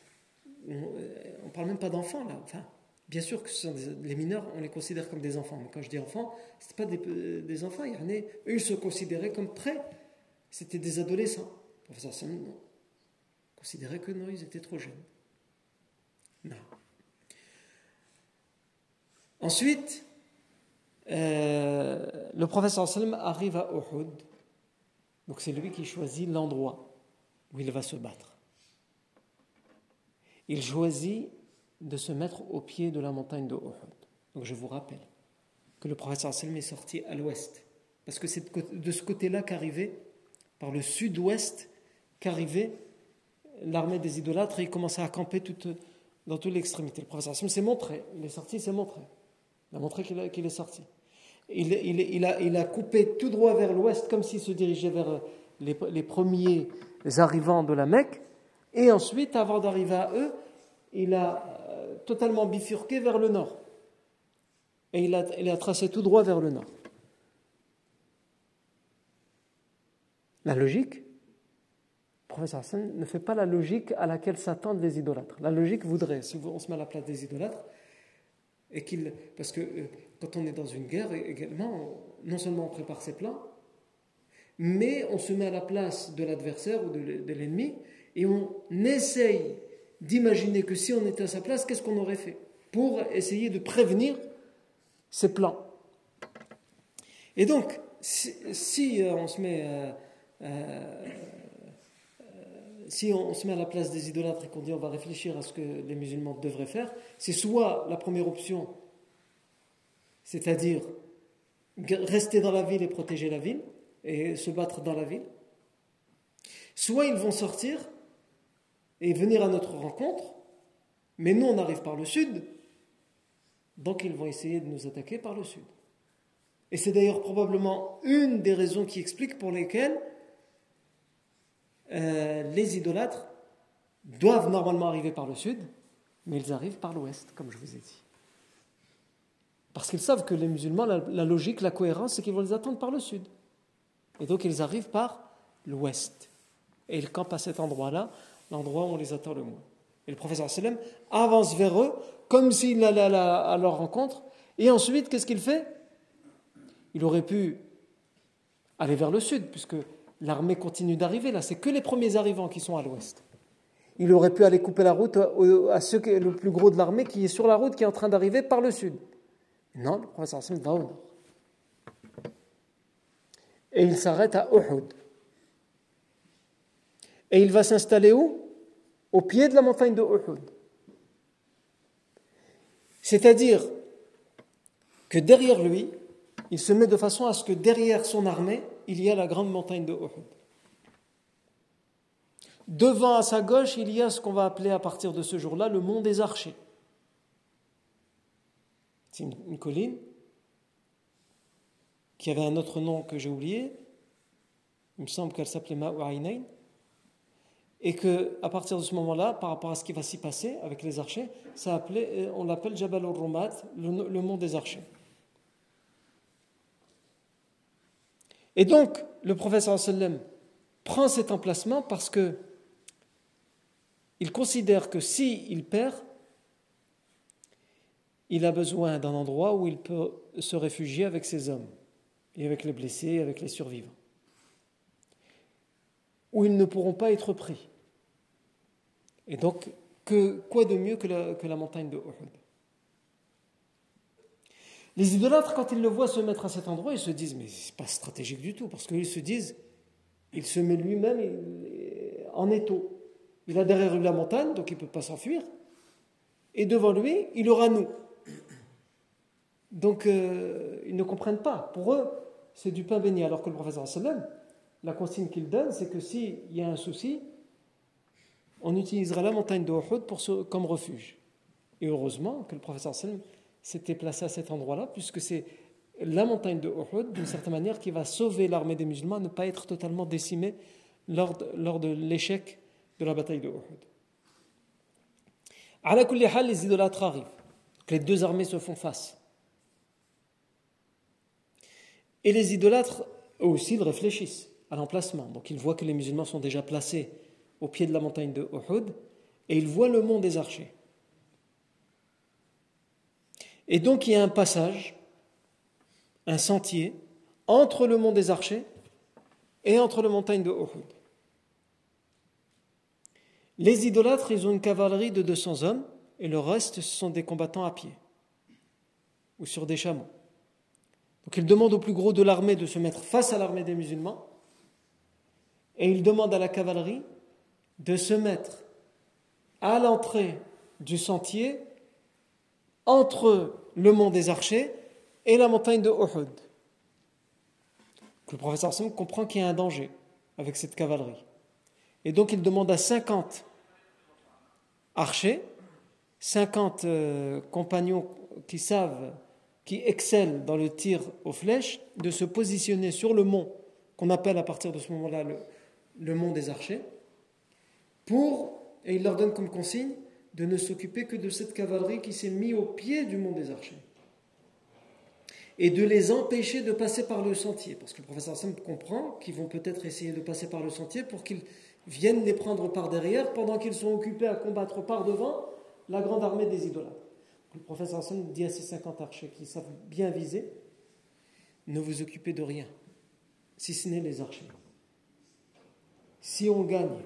on ne parle même pas d'enfants là. Enfin, bien sûr que ce sont les mineurs, on les considère comme des enfants. Mais quand je dis enfants, ce pas des, des, enfants. Il en a, ils se considéraient comme prêts. C'était des adolescents. Le professeur Sam, non. Considérait que non, ils étaient trop jeunes. Non. Ensuite, euh, le professeur Sallam arrive à Uhud. Donc c'est lui qui choisit l'endroit où il va se battre il choisit de se mettre au pied de la montagne de Uhud. Donc je vous rappelle que le prophète sallam est sorti à l'ouest, parce que c'est de ce côté-là qu'arrivait, par le sud-ouest, qu'arrivait l'armée des idolâtres et il commençait à camper dans toute l'extrémité. Le prophète sallam s'est montré, il est sorti, il s'est montré. Il a montré qu'il est sorti. Il, a, coupé tout droit vers l'ouest, comme s'il se dirigeait vers les, les premiers arrivants de la Mecque. Et ensuite, avant d'arriver à eux, il a euh, totalement bifurqué vers le nord. Et il a, tracé tout droit vers le nord. La logique, le professeur Hassan ne fait pas la logique à laquelle s'attendent les idolâtres. La logique voudrait, si on se met à la place des idolâtres, et qu'il, parce que euh, quand on est dans une guerre, également, non seulement on prépare ses plans, mais on se met à la place de l'adversaire ou de l'ennemi, et on essaye d'imaginer que si on était à sa place, qu'est-ce qu'on aurait fait pour essayer de prévenir ces plans. Et donc, si, euh, on se met euh, euh, on se met à la place des idolâtres et qu'on dit on va réfléchir à ce que les musulmans devraient faire, c'est soit la première option, c'est-à-dire rester dans la ville et protéger la ville et se battre dans la ville, soit ils vont sortir et venir à notre rencontre, mais nous on arrive par le sud, donc ils vont essayer de nous attaquer par le sud. Et c'est d'ailleurs probablement une des raisons qui explique pour lesquelles euh, les idolâtres doivent normalement arriver par le sud, mais ils arrivent par l'ouest, comme je vous ai dit. Parce qu'ils savent que les musulmans, la, la logique, la cohérence, c'est qu'ils vont les attendre par le sud. Et donc ils arrivent par l'ouest. Et ils campent à cet endroit-là, l'endroit où on les attend le moins. Et le professeur sallam avance vers eux comme s'il allait à leur rencontre. Et ensuite, qu'est-ce qu'il fait? Il aurait pu aller vers le sud, puisque l'armée continue d'arriver. Là, c'est que les premiers arrivants qui sont à l'ouest. Il aurait pu aller couper la route à ceux qui, le plus gros de l'armée qui est sur la route, qui est en train d'arriver par le sud. Non, le professeur sallam va au nord. Et il s'arrête à Uhud. Et il va s'installer où? Au pied de la montagne de Uhud. C'est-à-dire que derrière lui, il se met de façon à ce que derrière son armée, il y a la grande montagne de Uhud. Devant à sa gauche, il y a ce qu'on va appeler à partir de ce jour-là le mont des archers. C'est une, colline qui avait un autre nom que j'ai oublié. Il me semble qu'elle s'appelait Ma'u'aynayn et que à partir de ce moment-là, par rapport à ce qui va s'y passer avec les archers, ça euh, on l'appelle Jabal al-Rumat, le, mont des archers. Et donc, le professeur sallam prend cet emplacement parce que il considère que si il perd, il a besoin d'un endroit où il peut se réfugier avec ses hommes, et avec les blessés, avec les survivants, où ils ne pourront pas être pris. Et donc, quoi de mieux que la, que la montagne de Uhud? Les idolâtres, quand ils le voient se mettre à cet endroit, ils se disent, mais c'est pas stratégique du tout, parce qu'ils se disent, il se met lui-même en étau. Il a derrière lui la montagne, donc il ne peut pas s'enfuir. Et devant lui, il aura nous. Donc, euh, ils ne comprennent pas. Pour eux, c'est du pain béni. Alors que le professeur sallam, la consigne qu'il donne, c'est que s'il y a un souci, on utilisera la montagne de Uhud comme refuge. Et heureusement que le professeur Sallam s'était placé à cet endroit-là, puisque c'est la montagne de Uhud, d'une certaine manière, qui va sauver l'armée des musulmans à ne pas être totalement décimée lors de, lors de l'échec de la bataille de Uhud. À la les idolâtres arrivent. les deux armées se font face. Et les idolâtres, eux aussi, ils réfléchissent à l'emplacement. Donc ils voient que les musulmans sont déjà placés au pied de la montagne de Uhud et il voit le mont des archers. Et donc il y a un passage, un sentier, entre le mont des archers et entre la montagne de Uhud. Les idolâtres, ils ont une cavalerie de 200 hommes et le reste, ce sont des combattants à pied ou sur des chameaux. Donc ils demandent au plus gros de l'armée de se mettre face à l'armée des musulmans et ils demandent à la cavalerie de se mettre à l'entrée du sentier entre le mont des Archers et la montagne de Uhud. Le professeur Sam comprend qu'il y a un danger avec cette cavalerie. Et donc il demande à 50 archers, 50 euh, compagnons qui savent, qui excellent dans le tir aux flèches, de se positionner sur le mont qu'on appelle à partir de ce moment-là le mont des archers pour, et il leur donne comme consigne, de ne s'occuper que de cette cavalerie qui s'est mise au pied du mont des archers. Et de les empêcher de passer par le sentier. Parce que le professeur Sam comprend qu'ils vont peut-être essayer de passer par le sentier pour qu'ils viennent les prendre par derrière pendant qu'ils sont occupés à combattre par devant la grande armée des idolâtres. Le professeur Sam dit à ces 50 archers qui savent bien viser ne vous occupez de rien, si ce n'est les archers. Si on gagne,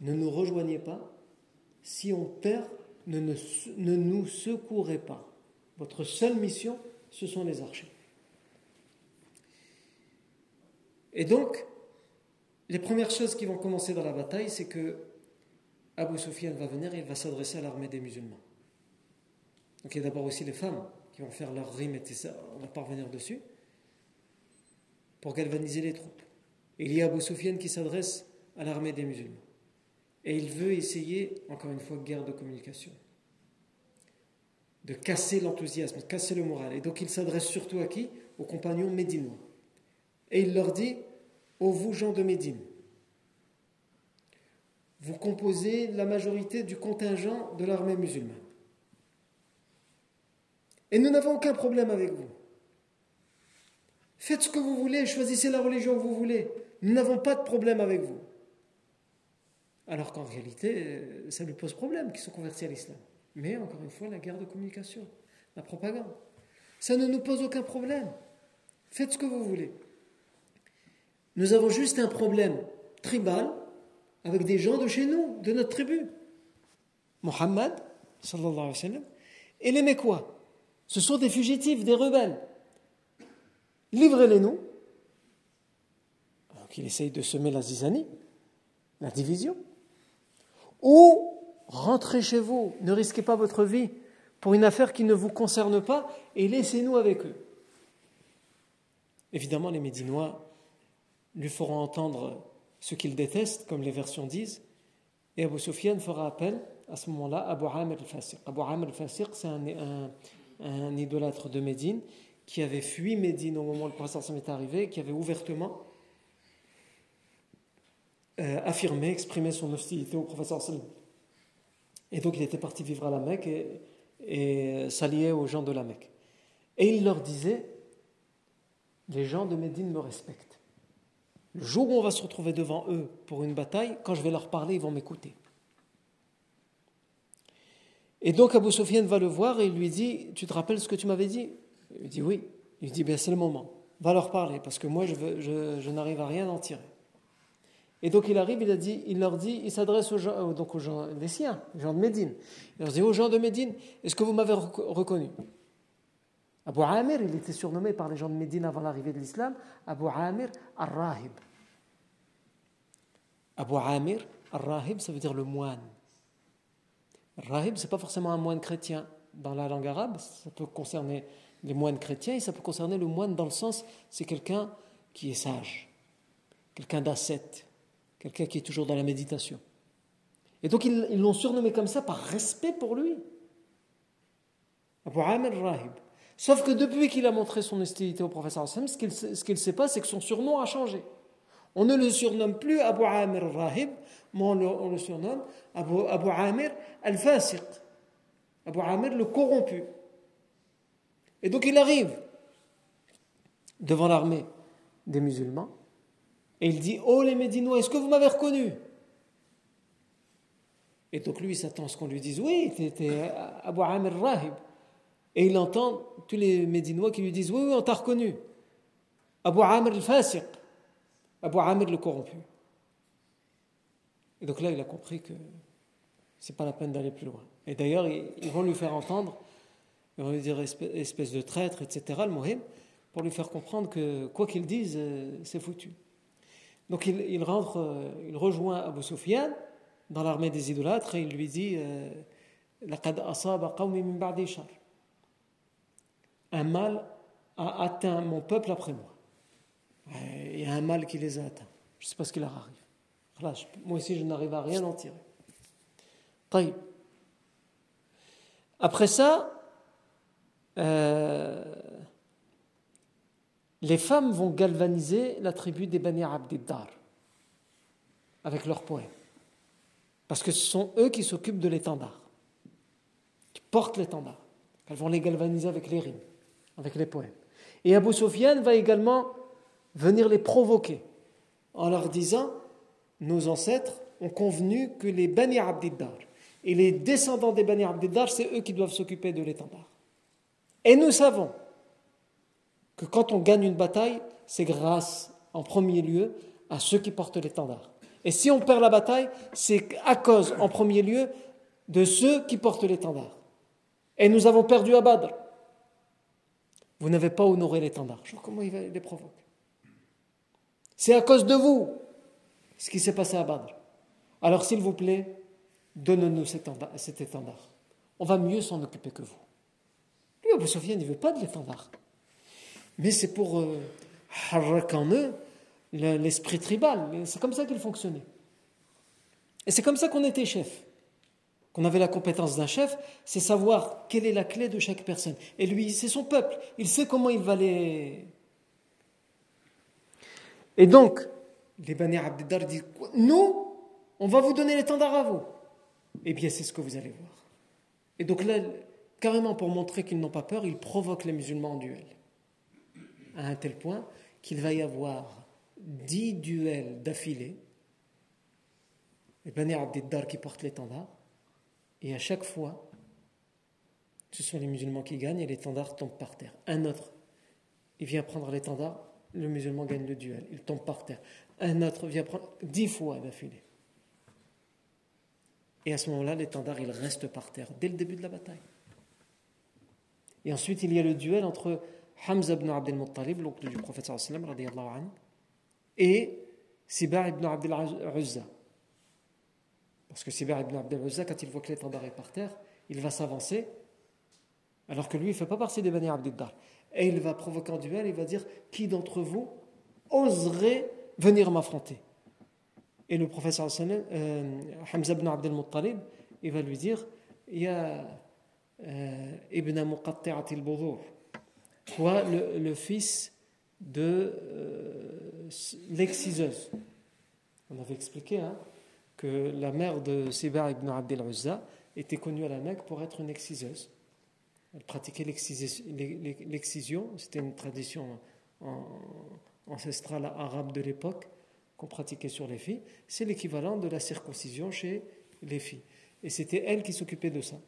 ne nous rejoignez pas. Si on perd, ne, nous secourez pas. Votre seule mission, ce sont les archers. Et donc, les premières choses qui vont commencer dans la bataille, c'est que Abu Sufyan va venir et il va s'adresser à l'armée des musulmans. Donc il y a d'abord aussi les femmes qui vont faire leur rime et ça, on va pas revenir dessus, pour galvaniser les troupes. Il y a Abu qui s'adresse à l'armée des musulmans. Et il veut essayer, encore une fois, guerre de communication, de casser l'enthousiasme, de casser le moral. Et donc il s'adresse surtout à qui? Aux compagnons médinois. Et il leur dit Ô vous gens de Médine, vous composez la majorité du contingent de l'armée musulmane. Et nous n'avons aucun problème avec vous. Faites ce que vous voulez, choisissez la religion que vous voulez. Nous n'avons pas de problème avec vous. Alors qu'en réalité, ça lui pose problème qu'ils sont convertis à l'islam. Mais encore une fois, la guerre de communication, la propagande. Ça ne nous pose aucun problème. Faites ce que vous voulez. Nous avons juste un problème tribal avec des gens de chez nous, de notre tribu. Mohammed, sallallahu alayhi wa sallam, et les Mécois. Ce sont des fugitifs, des rebelles. Livrez-les-nous. Donc il essaye de semer la zizanie, la division. Ou rentrez chez vous, ne risquez pas votre vie pour une affaire qui ne vous concerne pas et laissez-nous avec eux. Évidemment, les Médinois lui feront entendre ce qu'il déteste, comme les versions disent, et Abu Sufyan fera appel à ce moment-là à Abu Amr al-Fasiq. Abu Amr al-Fasiq, c'est un, idolâtre de Médine qui avait fui Médine au moment où le prophète est arrivé, qui avait ouvertement euh, affirmé, exprimé son hostilité au prophète Et donc il était parti vivre à la Mecque et, et s'allier aux gens de la Mecque. Et il leur disait, les gens de Médine me respectent. Le jour où on va se retrouver devant eux pour une bataille, quand je vais leur parler, ils vont m'écouter. Et donc Abu Sufyan va le voir et lui dit Tu te rappelles ce que tu m'avais dit? Il dit Oui. Il dit Bien, c'est le moment. Va leur parler parce que moi, je, je, n'arrive à rien en tirer. Et donc il arrive, il, leur dit, il s'adresse aux gens, euh, donc aux gens, les siens, les gens de Médine. Il leur dit Aux gens de Médine, est-ce que vous m'avez reconnu? Abu Amir, il était surnommé par les gens de Médine avant l'arrivée de l'islam Abu Amir al-Rahib. Abu Amir al-Rahib, ça veut dire le moine. Rahib, ce n'est pas forcément un moine chrétien dans la langue arabe, ça peut concerner les moines chrétiens et ça peut concerner le moine dans le sens, c'est quelqu'un qui est sage, quelqu'un d'ascète, quelqu'un qui est toujours dans la méditation. Et donc ils l'ont surnommé comme ça par respect pour lui. Abu Amir al-Rahib. Sauf que depuis qu'il a montré son hostilité au professeur Hassan, ce qu'il ne sait pas, c'est que son surnom a changé. On ne le surnomme plus Abu Amir Rahib, mais on le, surnomme Abu, Abu Amir Al-Fasiq. Abu Amir le corrompu. Et donc il arrive devant l'armée des musulmans et il dit Oh les Médinois, est-ce que vous m'avez reconnu? Et donc lui, il s'attend à ce qu'on lui dise Oui, c'était Abu Amir Rahib. Et il entend tous les Médinois qui lui disent Oui, oui, on t'a reconnu. Abu Amr al-Fasiq. Abu Amr le corrompu. Et donc là, il a compris que c'est pas la peine d'aller plus loin. Et d'ailleurs, ils vont lui faire entendre, ils vont lui dire espèce de traître, etc., le mohim, pour lui faire comprendre que quoi qu'il dise, euh, c'est foutu. Donc il, rentre, euh, il rejoint Abu Sufyan dans l'armée des idolâtres et il lui dit euh, لقد أصاب قومي من بعد شر un mal a atteint mon peuple après moi. Il y a un mal qui les a atteints. Je ne sais pas ce qui leur arrive. Moi aussi, je n'arrive à rien en tirer. Après ça, euh, les femmes vont galvaniser la tribu des Bani Abdiddar avec leurs poèmes. Parce que ce sont eux qui s'occupent de l'étendard, qui portent l'étendard. Elles vont les galvaniser avec les rimes avec les poèmes. Et Abu Sufyan va également venir les provoquer en leur disant Nos ancêtres ont convenu que les Bani Abdiddar et les descendants des Bani Abdiddar, c'est eux qui doivent s'occuper de l'étendard. Et nous savons que quand on gagne une bataille, c'est grâce en premier lieu à ceux qui portent l'étendard. Et si on perd la bataille, c'est à cause en premier lieu de ceux qui portent l'étendard. Et nous avons perdu à Badr. Vous n'avez pas honoré l'étendard. Comment il les provoque C'est à cause de vous ce qui s'est passé à Badr. Alors s'il vous plaît, donnez-nous cet étendard. On va mieux s'en occuper que vous. Lui, Abu Sufyan, il ne veut pas de l'étendard. Mais c'est pour euh, en eux l'esprit tribal. C'est comme ça qu'il fonctionnait. Et c'est comme ça qu'on était chef. qu'on avait la compétence d'un chef, c'est savoir quelle est la clé de chaque personne. Et lui, c'est son peuple. Il sait comment il va les. Et donc, les Bani Abdiddar disent Nous, on va vous donner l'étendard à vous. Eh bien, c'est ce que vous allez voir. Et donc là, carrément pour montrer qu'ils n'ont pas peur, ils provoquent les musulmans en duel. À un tel point qu'il va y avoir dix duels d'affilée. Les Bani Abdiddar qui portent l'étendard. Et à chaque fois, ce sont les musulmans qui gagnent et l'étendard tombe par terre. Un autre, il vient prendre l'étendard, le musulman gagne le duel, il tombe par terre. Un autre vient prendre dix fois d'affilée. Et à ce moment-là, l'étendard, il reste par terre dès le début de la bataille. Et ensuite, il y a le duel entre Hamza ibn Abdel Muttalib, l'oncle du prophète sallam, et Sibar ibn Abdel Uzza. Parce que Sibar ibn Abdel Uzza, quand il voit que l'étendard est par terre, il va s'avancer, alors que lui, il ne fait pas partie des Bani Abdiddar. Et il va provoquer un duel, il va dire Qui d'entre vous oserait venir m'affronter? Et le professeur euh, Hamza ibn Abdel Muttalib, il va lui dire Ya euh, ibn Muqatti'at al toi, le, fils de euh, l'exciseuse. On avait expliqué, hein, que la mère de Sibar ibn Abdel Uzza était connue à la Mecque pour être une exciseuse. Elle pratiquait l'excision, c'était une tradition ancestrale arabe de l'époque qu'on pratiquait sur les filles. C'est l'équivalent de la circoncision chez les filles. Et c'était elle qui s'occupait de ça.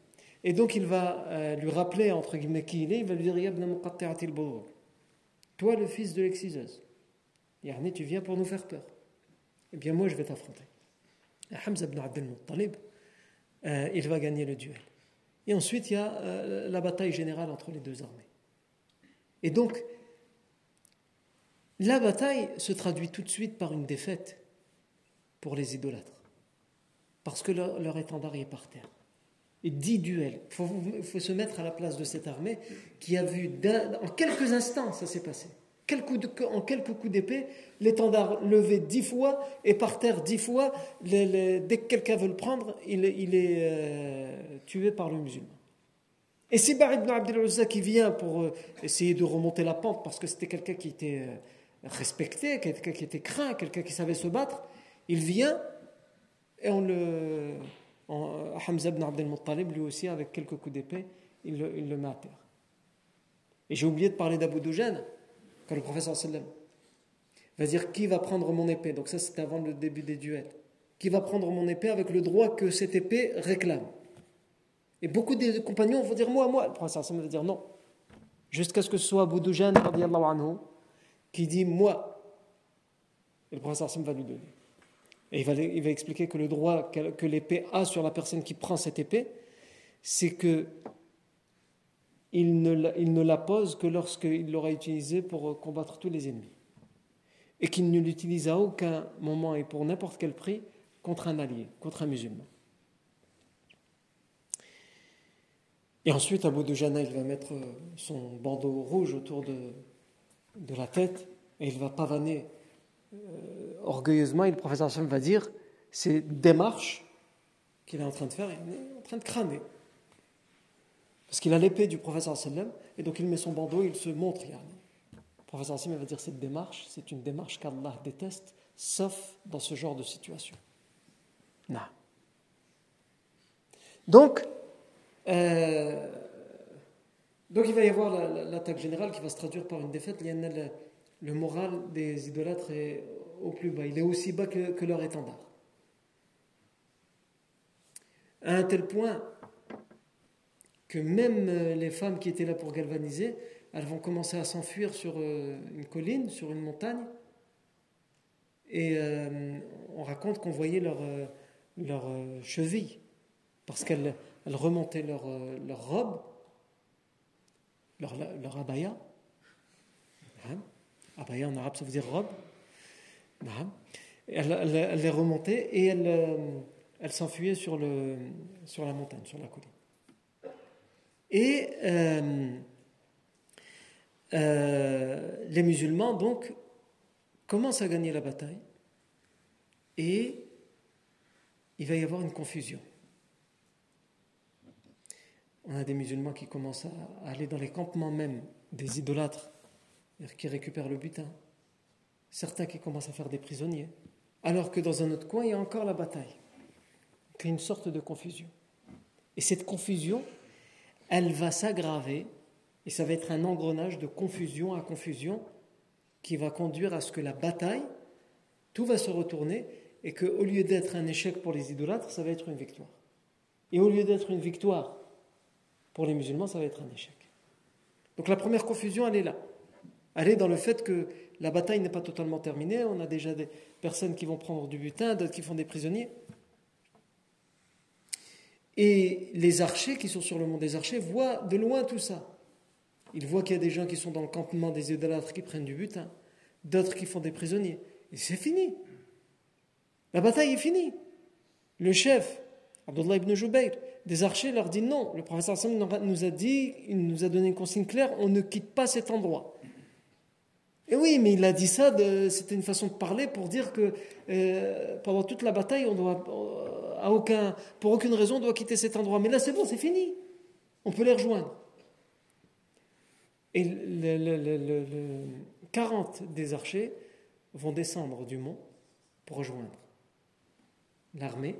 Et donc il va euh, lui rappeler, entre guillemets, qui il est, il va lui dire Toi, le fils de l'exciseuse, tu viens pour nous faire peur. Eh bien, moi, je vais t'affronter. Hamza ibn Abdel Muttalib, euh, il va gagner le duel. Et ensuite, il y a euh, la bataille générale entre les deux armées. Et donc, la bataille se traduit tout de suite par une défaite pour les idolâtres. Parce que leur étendard est par terre. Dix duels. Il faut, faut, se mettre à la place de cette armée qui a vu en quelques instants ça s'est passé en quelques coups d'épée, l'étendard levé dix fois et par terre dix fois. dès que quelqu'un veut le prendre, il, est euh, tué par le musulman. Et c'est Bar ibn Abdel Uzza qui vient pour euh, essayer de remonter la pente parce que c'était quelqu'un qui était euh, respecté, quelqu'un qui était craint, quelqu'un qui savait se battre. Il vient et on le. Hamza ibn Abdel Muttalib, lui aussi, avec quelques coups d'épée, il, le met à terre. Et j'ai oublié de parler d'Abu Doujane quand le professeur sallam va dire qui va prendre mon épée? Donc ça c'est avant le début des duels. Qui va prendre mon épée avec le droit que cette épée réclame? Et beaucoup de compagnons vont dire moi, moi. Le professeur sallam va dire non. Jusqu'à ce que ce soit Abu anhu qui dit moi. Et le professeur sallam va lui donner. Et il va, expliquer que le droit que l'épée a sur la personne qui prend cette épée, c'est que il ne, la pose que lorsqu'il l'aura utilisée pour combattre tous les ennemis. Et qu'il ne l'utilise à aucun moment et pour n'importe quel prix contre un allié, contre un musulman. Et ensuite, Abu Dujana, il va mettre son bandeau rouge autour de, de la tête et il va pavaner orgueilleusement. Et le professeur Hassan va dire c'est démarche qu'il est en train de faire, il est en train de crâner. Parce qu'il a l'épée du professeur sallam, et donc il met son bandeau et il se montre. Le professeur sallam va dire cette démarche, c'est une démarche qu'Allah déteste, sauf dans ce genre de situation. Non. Donc, euh, donc il va y avoir l'attaque générale qui va se traduire par une défaite. Le, moral des idolâtres est au plus bas. Il est aussi bas que, leur étendard. À un tel point que même euh, les femmes qui étaient là pour galvaniser, elles vont commencer à s'enfuir sur euh, une colline, sur une montagne. Et euh, on raconte qu'on voyait leurs leur, chevilles, parce qu'elles elles remontaient leur, leur robe, leur, leur abaya. Hein? Abaya en arabe, ça veut dire robe. Hein? Elles, elles, les remontaient et elles, elles s'enfuyaient sur, sur la montagne, sur la colline. Et euh, euh, les musulmans, donc, commencent à gagner la bataille et il va y avoir une confusion. On a des musulmans qui commencent à aller dans les campements même des idolâtres, qui récupèrent le butin. Certains qui commencent à faire des prisonniers. Alors que dans un autre coin, il y a encore la bataille. A une sorte de confusion. Et cette confusion, elle va s'aggraver et ça va être un engrenage de confusion à confusion qui va conduire à ce que la bataille, tout va se retourner et qu'au lieu d'être un échec pour les idolâtres, ça va être une victoire. Et au lieu d'être une victoire pour les musulmans, ça va être un échec. Donc la première confusion, elle est là. Est dans le fait que la bataille n'est pas totalement terminée. On a déjà des personnes qui vont prendre du butin, d'autres qui font des prisonniers. Et les archers qui sont sur le mont des archers voient de loin tout ça. Ils voient qu'il y a des gens qui sont dans le campement des idolâtres qui prennent du butin, d'autres qui font des prisonniers. Et c'est fini. La bataille est finie. Le chef, Abdullah ibn Jubayr, des archers leur dit non. Le professeur Sam nous a dit, il nous a donné une consigne claire, on ne quitte pas cet endroit. Et oui, mais il a dit ça, c'était une façon de parler pour dire que euh, pendant toute la bataille, on doit, euh, pour aucune raison, on doit quitter cet endroit. Mais là, c'est bon, c'est fini. On peut les rejoindre. Et le, 40 des archers vont descendre du mont pour rejoindre l'armée.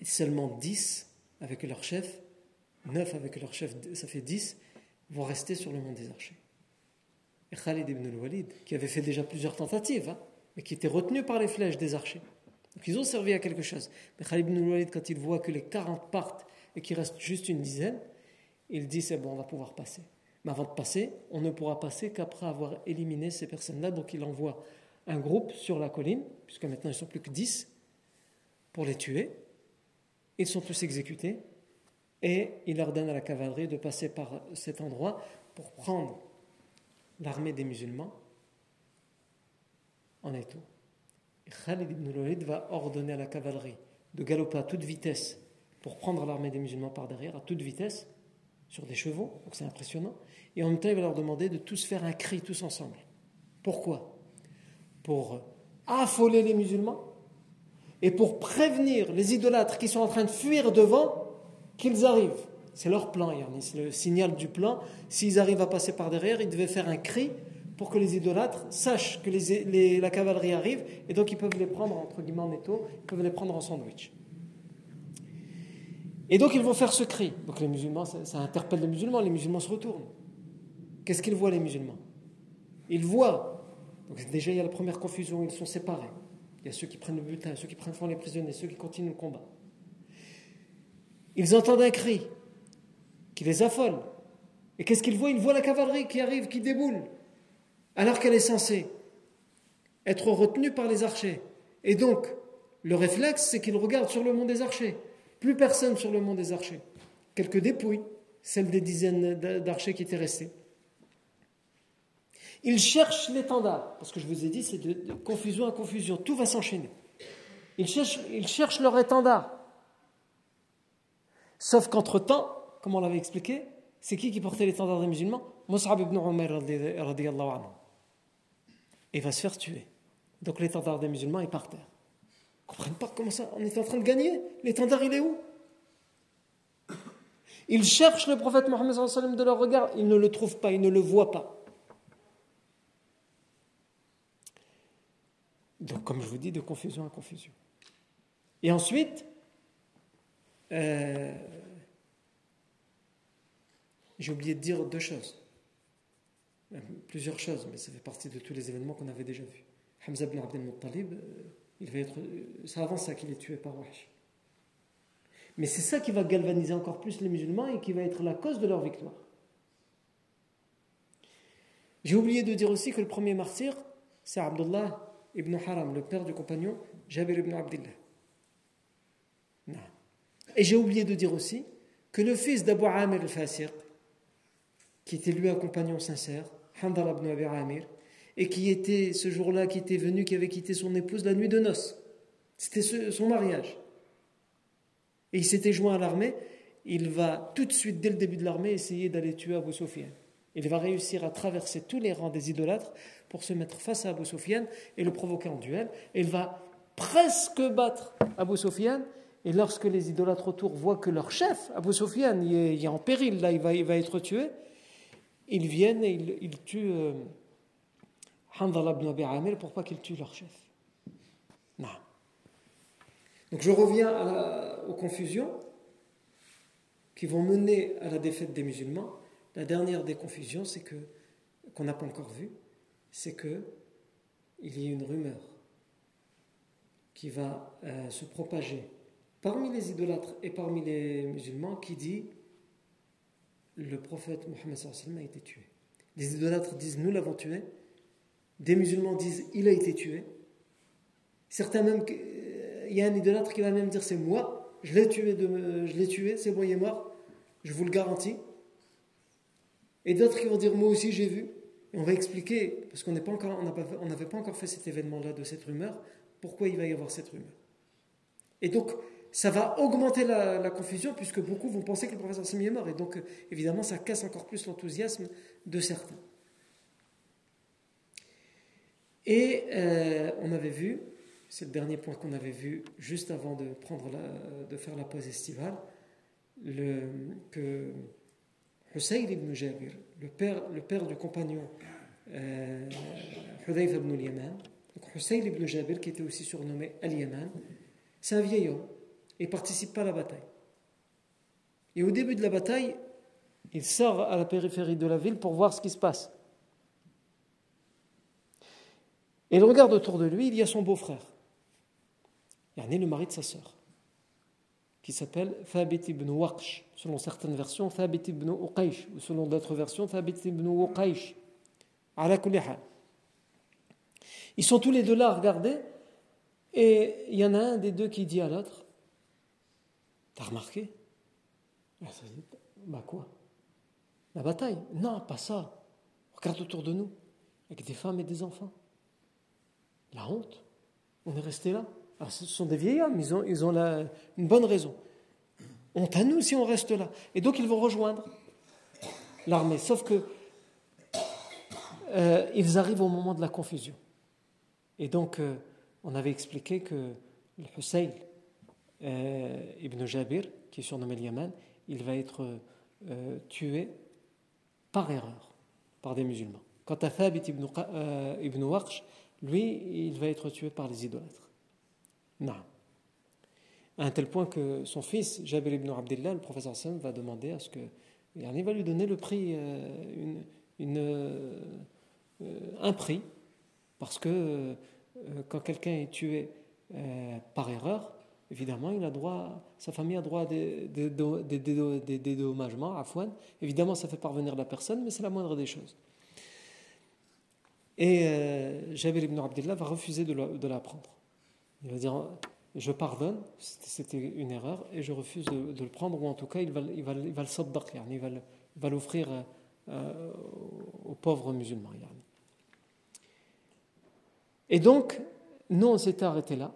Et seulement 10 avec leur chef, 9 avec leur chef, ça fait 10, vont rester sur le mont des archers. Khalid ibn al-Walid, qui avait fait déjà plusieurs tentatives, hein, mais qui était retenu par les flèches des archers. Donc ils ont servi à quelque chose. Mais Khalid ibn al-Walid, quand il voit que les 40 partent et qu'il reste juste une dizaine, il dit c'est bon, on va pouvoir passer. Mais avant de passer, on ne pourra passer qu'après avoir éliminé ces personnes-là. Donc il envoie un groupe sur la colline, puisque maintenant ils sont plus que 10, pour les tuer. Ils sont tous exécutés. Et il ordonne à la cavalerie de passer par cet endroit pour prendre l'armée des musulmans en étau. Khalid ibn Walid va ordonner à la cavalerie de galoper à toute vitesse pour prendre l'armée des musulmans par derrière, à toute vitesse, sur des chevaux, donc c'est impressionnant. Et en même temps, il va leur demander de tous faire un cri tous ensemble. Pourquoi? Pour affoler les musulmans et pour prévenir les idolâtres qui sont en train de fuir devant qu'ils arrivent. C'est leur plan, c'est le signal du plan. S'ils arrivent à passer par derrière, ils devaient faire un cri pour que les idolâtres sachent que la cavalerie arrive et donc ils peuvent les prendre entre guillemets en étau, ils peuvent les prendre en sandwich. Et donc ils vont faire ce cri. Donc les musulmans, ça, interpelle les musulmans, les musulmans se retournent. Qu'est-ce qu'ils voient les musulmans? Ils voient, donc déjà il y a la première confusion, ils sont séparés. Il y a ceux qui prennent le butin, ceux qui prennent font les prisonniers, ceux qui continuent le combat. Ils entendent un cri qui les affole. Et qu'est-ce qu'ils voient? Ils voient la cavalerie qui arrive, qui déboule, alors qu'elle est censée être retenue par les archers. Et donc, le réflexe, c'est qu'ils regardent sur le mont des archers. Plus personne sur le mont des archers. Quelques dépouilles, celles des dizaines d'archers qui étaient restés. Ils cherchent l'étendard, parce que je vous ai dit, c'est de, confusion à confusion, tout va s'enchaîner. Ils cherchent, ils cherchent leur étendard. Sauf qu'entre-temps, comme on l'avait expliqué, c'est qui qui portait l'étendard des musulmans? Mus'ab ibn Umar anhu. Il va se faire tuer. Donc l'étendard des musulmans est par terre comprennent pas comment ça. On est en train de gagner. L'étendard, il est où? Ils cherchent le prophète Mohammed de leur regard. Ils ne le trouvent pas, ils ne le voient pas. Donc, comme je vous dis, de confusion à confusion. Et ensuite, euh, j'ai oublié de dire deux choses. Plusieurs choses, mais ça fait partie de tous les événements qu'on avait déjà vus. Hamza ibn Abdel Muttalib, euh, il va être, c'est avant ça qu'il est tué par Wahsh. Mais c'est ça qui va galvaniser encore plus les musulmans et qui va être la cause de leur victoire. J'ai oublié de dire aussi que le premier martyr, c'est Abdullah ibn Haram, le père du compagnon Jabir ibn Abdullah. Et j'ai oublié de dire aussi que le fils d'Abu Amir al-Fasiq, qui était lui un compagnon sincère, Handal ibn Abi Amir, et qui était ce jour-là, qui était venu, qui avait quitté son épouse la nuit de noces. C'était son mariage. Et il s'était joint à l'armée. Il va tout de suite, dès le début de l'armée, essayer d'aller tuer Abu Sufyan. Il va réussir à traverser tous les rangs des idolâtres pour se mettre face à Abu Sufyan et le provoquer en duel. Et il va presque battre Abu Sufyan. Et lorsque les idolâtres autour voient que leur chef, Abu Sufyan, est, en péril, là, il va, il va être tué, ils viennent et ils, tuent euh, ibn Abi Amir pour pas qu'ils tuent leur chef? Non. Donc je reviens aux confusions qui vont mener à la défaite des musulmans. La dernière des confusions, c'est que qu'on n'a pas encore vu, c'est que il y a une rumeur qui va euh, se propager parmi les idolâtres et parmi les musulmans qui dit le prophète Mohammed a été tué. Les idolâtres disent nous l'avons tué, des musulmans disent il a été tué. Certains même, il y a un idolâtre qui va même dire c'est moi, je l'ai tué, je l'ai tué, c'est moi, il est mort, je vous le garantis. Et d'autres qui vont dire moi aussi j'ai vu. Et on va expliquer, parce qu'on n'avait pas encore fait cet événement-là de cette rumeur, pourquoi il va y avoir cette rumeur. Et donc, ça va augmenter la, confusion puisque beaucoup vont penser que le professeur Sami est mort. Et donc, évidemment, ça casse encore plus l'enthousiasme de certains. Et euh, on avait vu, c'est le dernier point qu'on avait vu juste avant de, prendre de faire la pause estivale, le, que Hussein ibn Jabir, le père, du compagnon euh, ibn Yaman, donc Hussein ibn Jabir, qui était aussi surnommé Al-Yaman, c'est un vieil homme et participe pas à la bataille. Et au début de la bataille, il sort à la périphérie de la ville pour voir ce qui se passe. Et il regarde autour de lui, il y a son beau-frère. Il y a le mari de sa sœur, qui s'appelle Thabit ibn Waqsh, selon certaines versions, Thabit ibn Uqaysh, ou selon d'autres versions, Thabit ibn Uqaysh. Ils sont tous les deux là à regarder, et il y en a un des deux qui dit à l'autre T'as remarqué? Ah, Bah quoi? La bataille? Non, pas ça. Regarde autour de nous, avec des femmes et des enfants. La honte? On est resté là? Alors, ce sont des vieillards, ils ont, ils ont une bonne raison. Honte à nous si on reste là. Et donc ils vont rejoindre l'armée. Sauf que euh, ils arrivent au moment de la confusion. Et donc, euh, on avait expliqué que le Hussein, euh, Ibn Jabir, qui est surnommé Yaman, il va être euh, tué par erreur par des musulmans. Quant à Thabit ibn, euh, lui, il va être tué par les idolâtres. Non. À un tel point que son fils, Jabir ibn Abdullah, le professeur Hassan, va demander à ce que. Il va lui donner le prix, une, un prix, parce que quand quelqu'un est tué par erreur, évidemment, il a droit, sa famille a droit à des, dédommagements, à fouane. Évidemment, ça fait parvenir la personne, mais c'est la moindre des choses. Et euh, Jabir ibn Abdullah va refuser de, la prendre. Il va dire Je pardonne, c'était une erreur, et je refuse de, le prendre, ou en tout cas, il va, il le il va l'offrir euh, aux pauvres musulmans. Et donc, nous, on s'était arrêté là.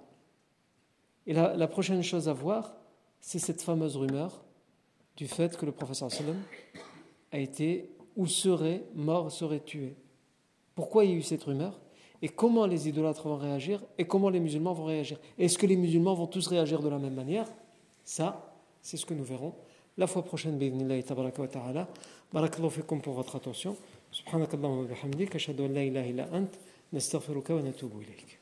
Et la, prochaine chose à voir, c'est cette fameuse rumeur du fait que le professeur sallam a été ou serait mort, serait tué. Pourquoi il y a eu cette rumeur Et comment les idolâtres vont réagir Et comment les musulmans vont réagir? Est-ce que les musulmans vont tous réagir de la même manière? Ça, c'est ce que nous verrons la fois prochaine. ta'ala. Barakallahu fikum pour votre attention. Wa bihamdik. An la ilaha illa ant. Nastaghfiruka wa natubu ilayk.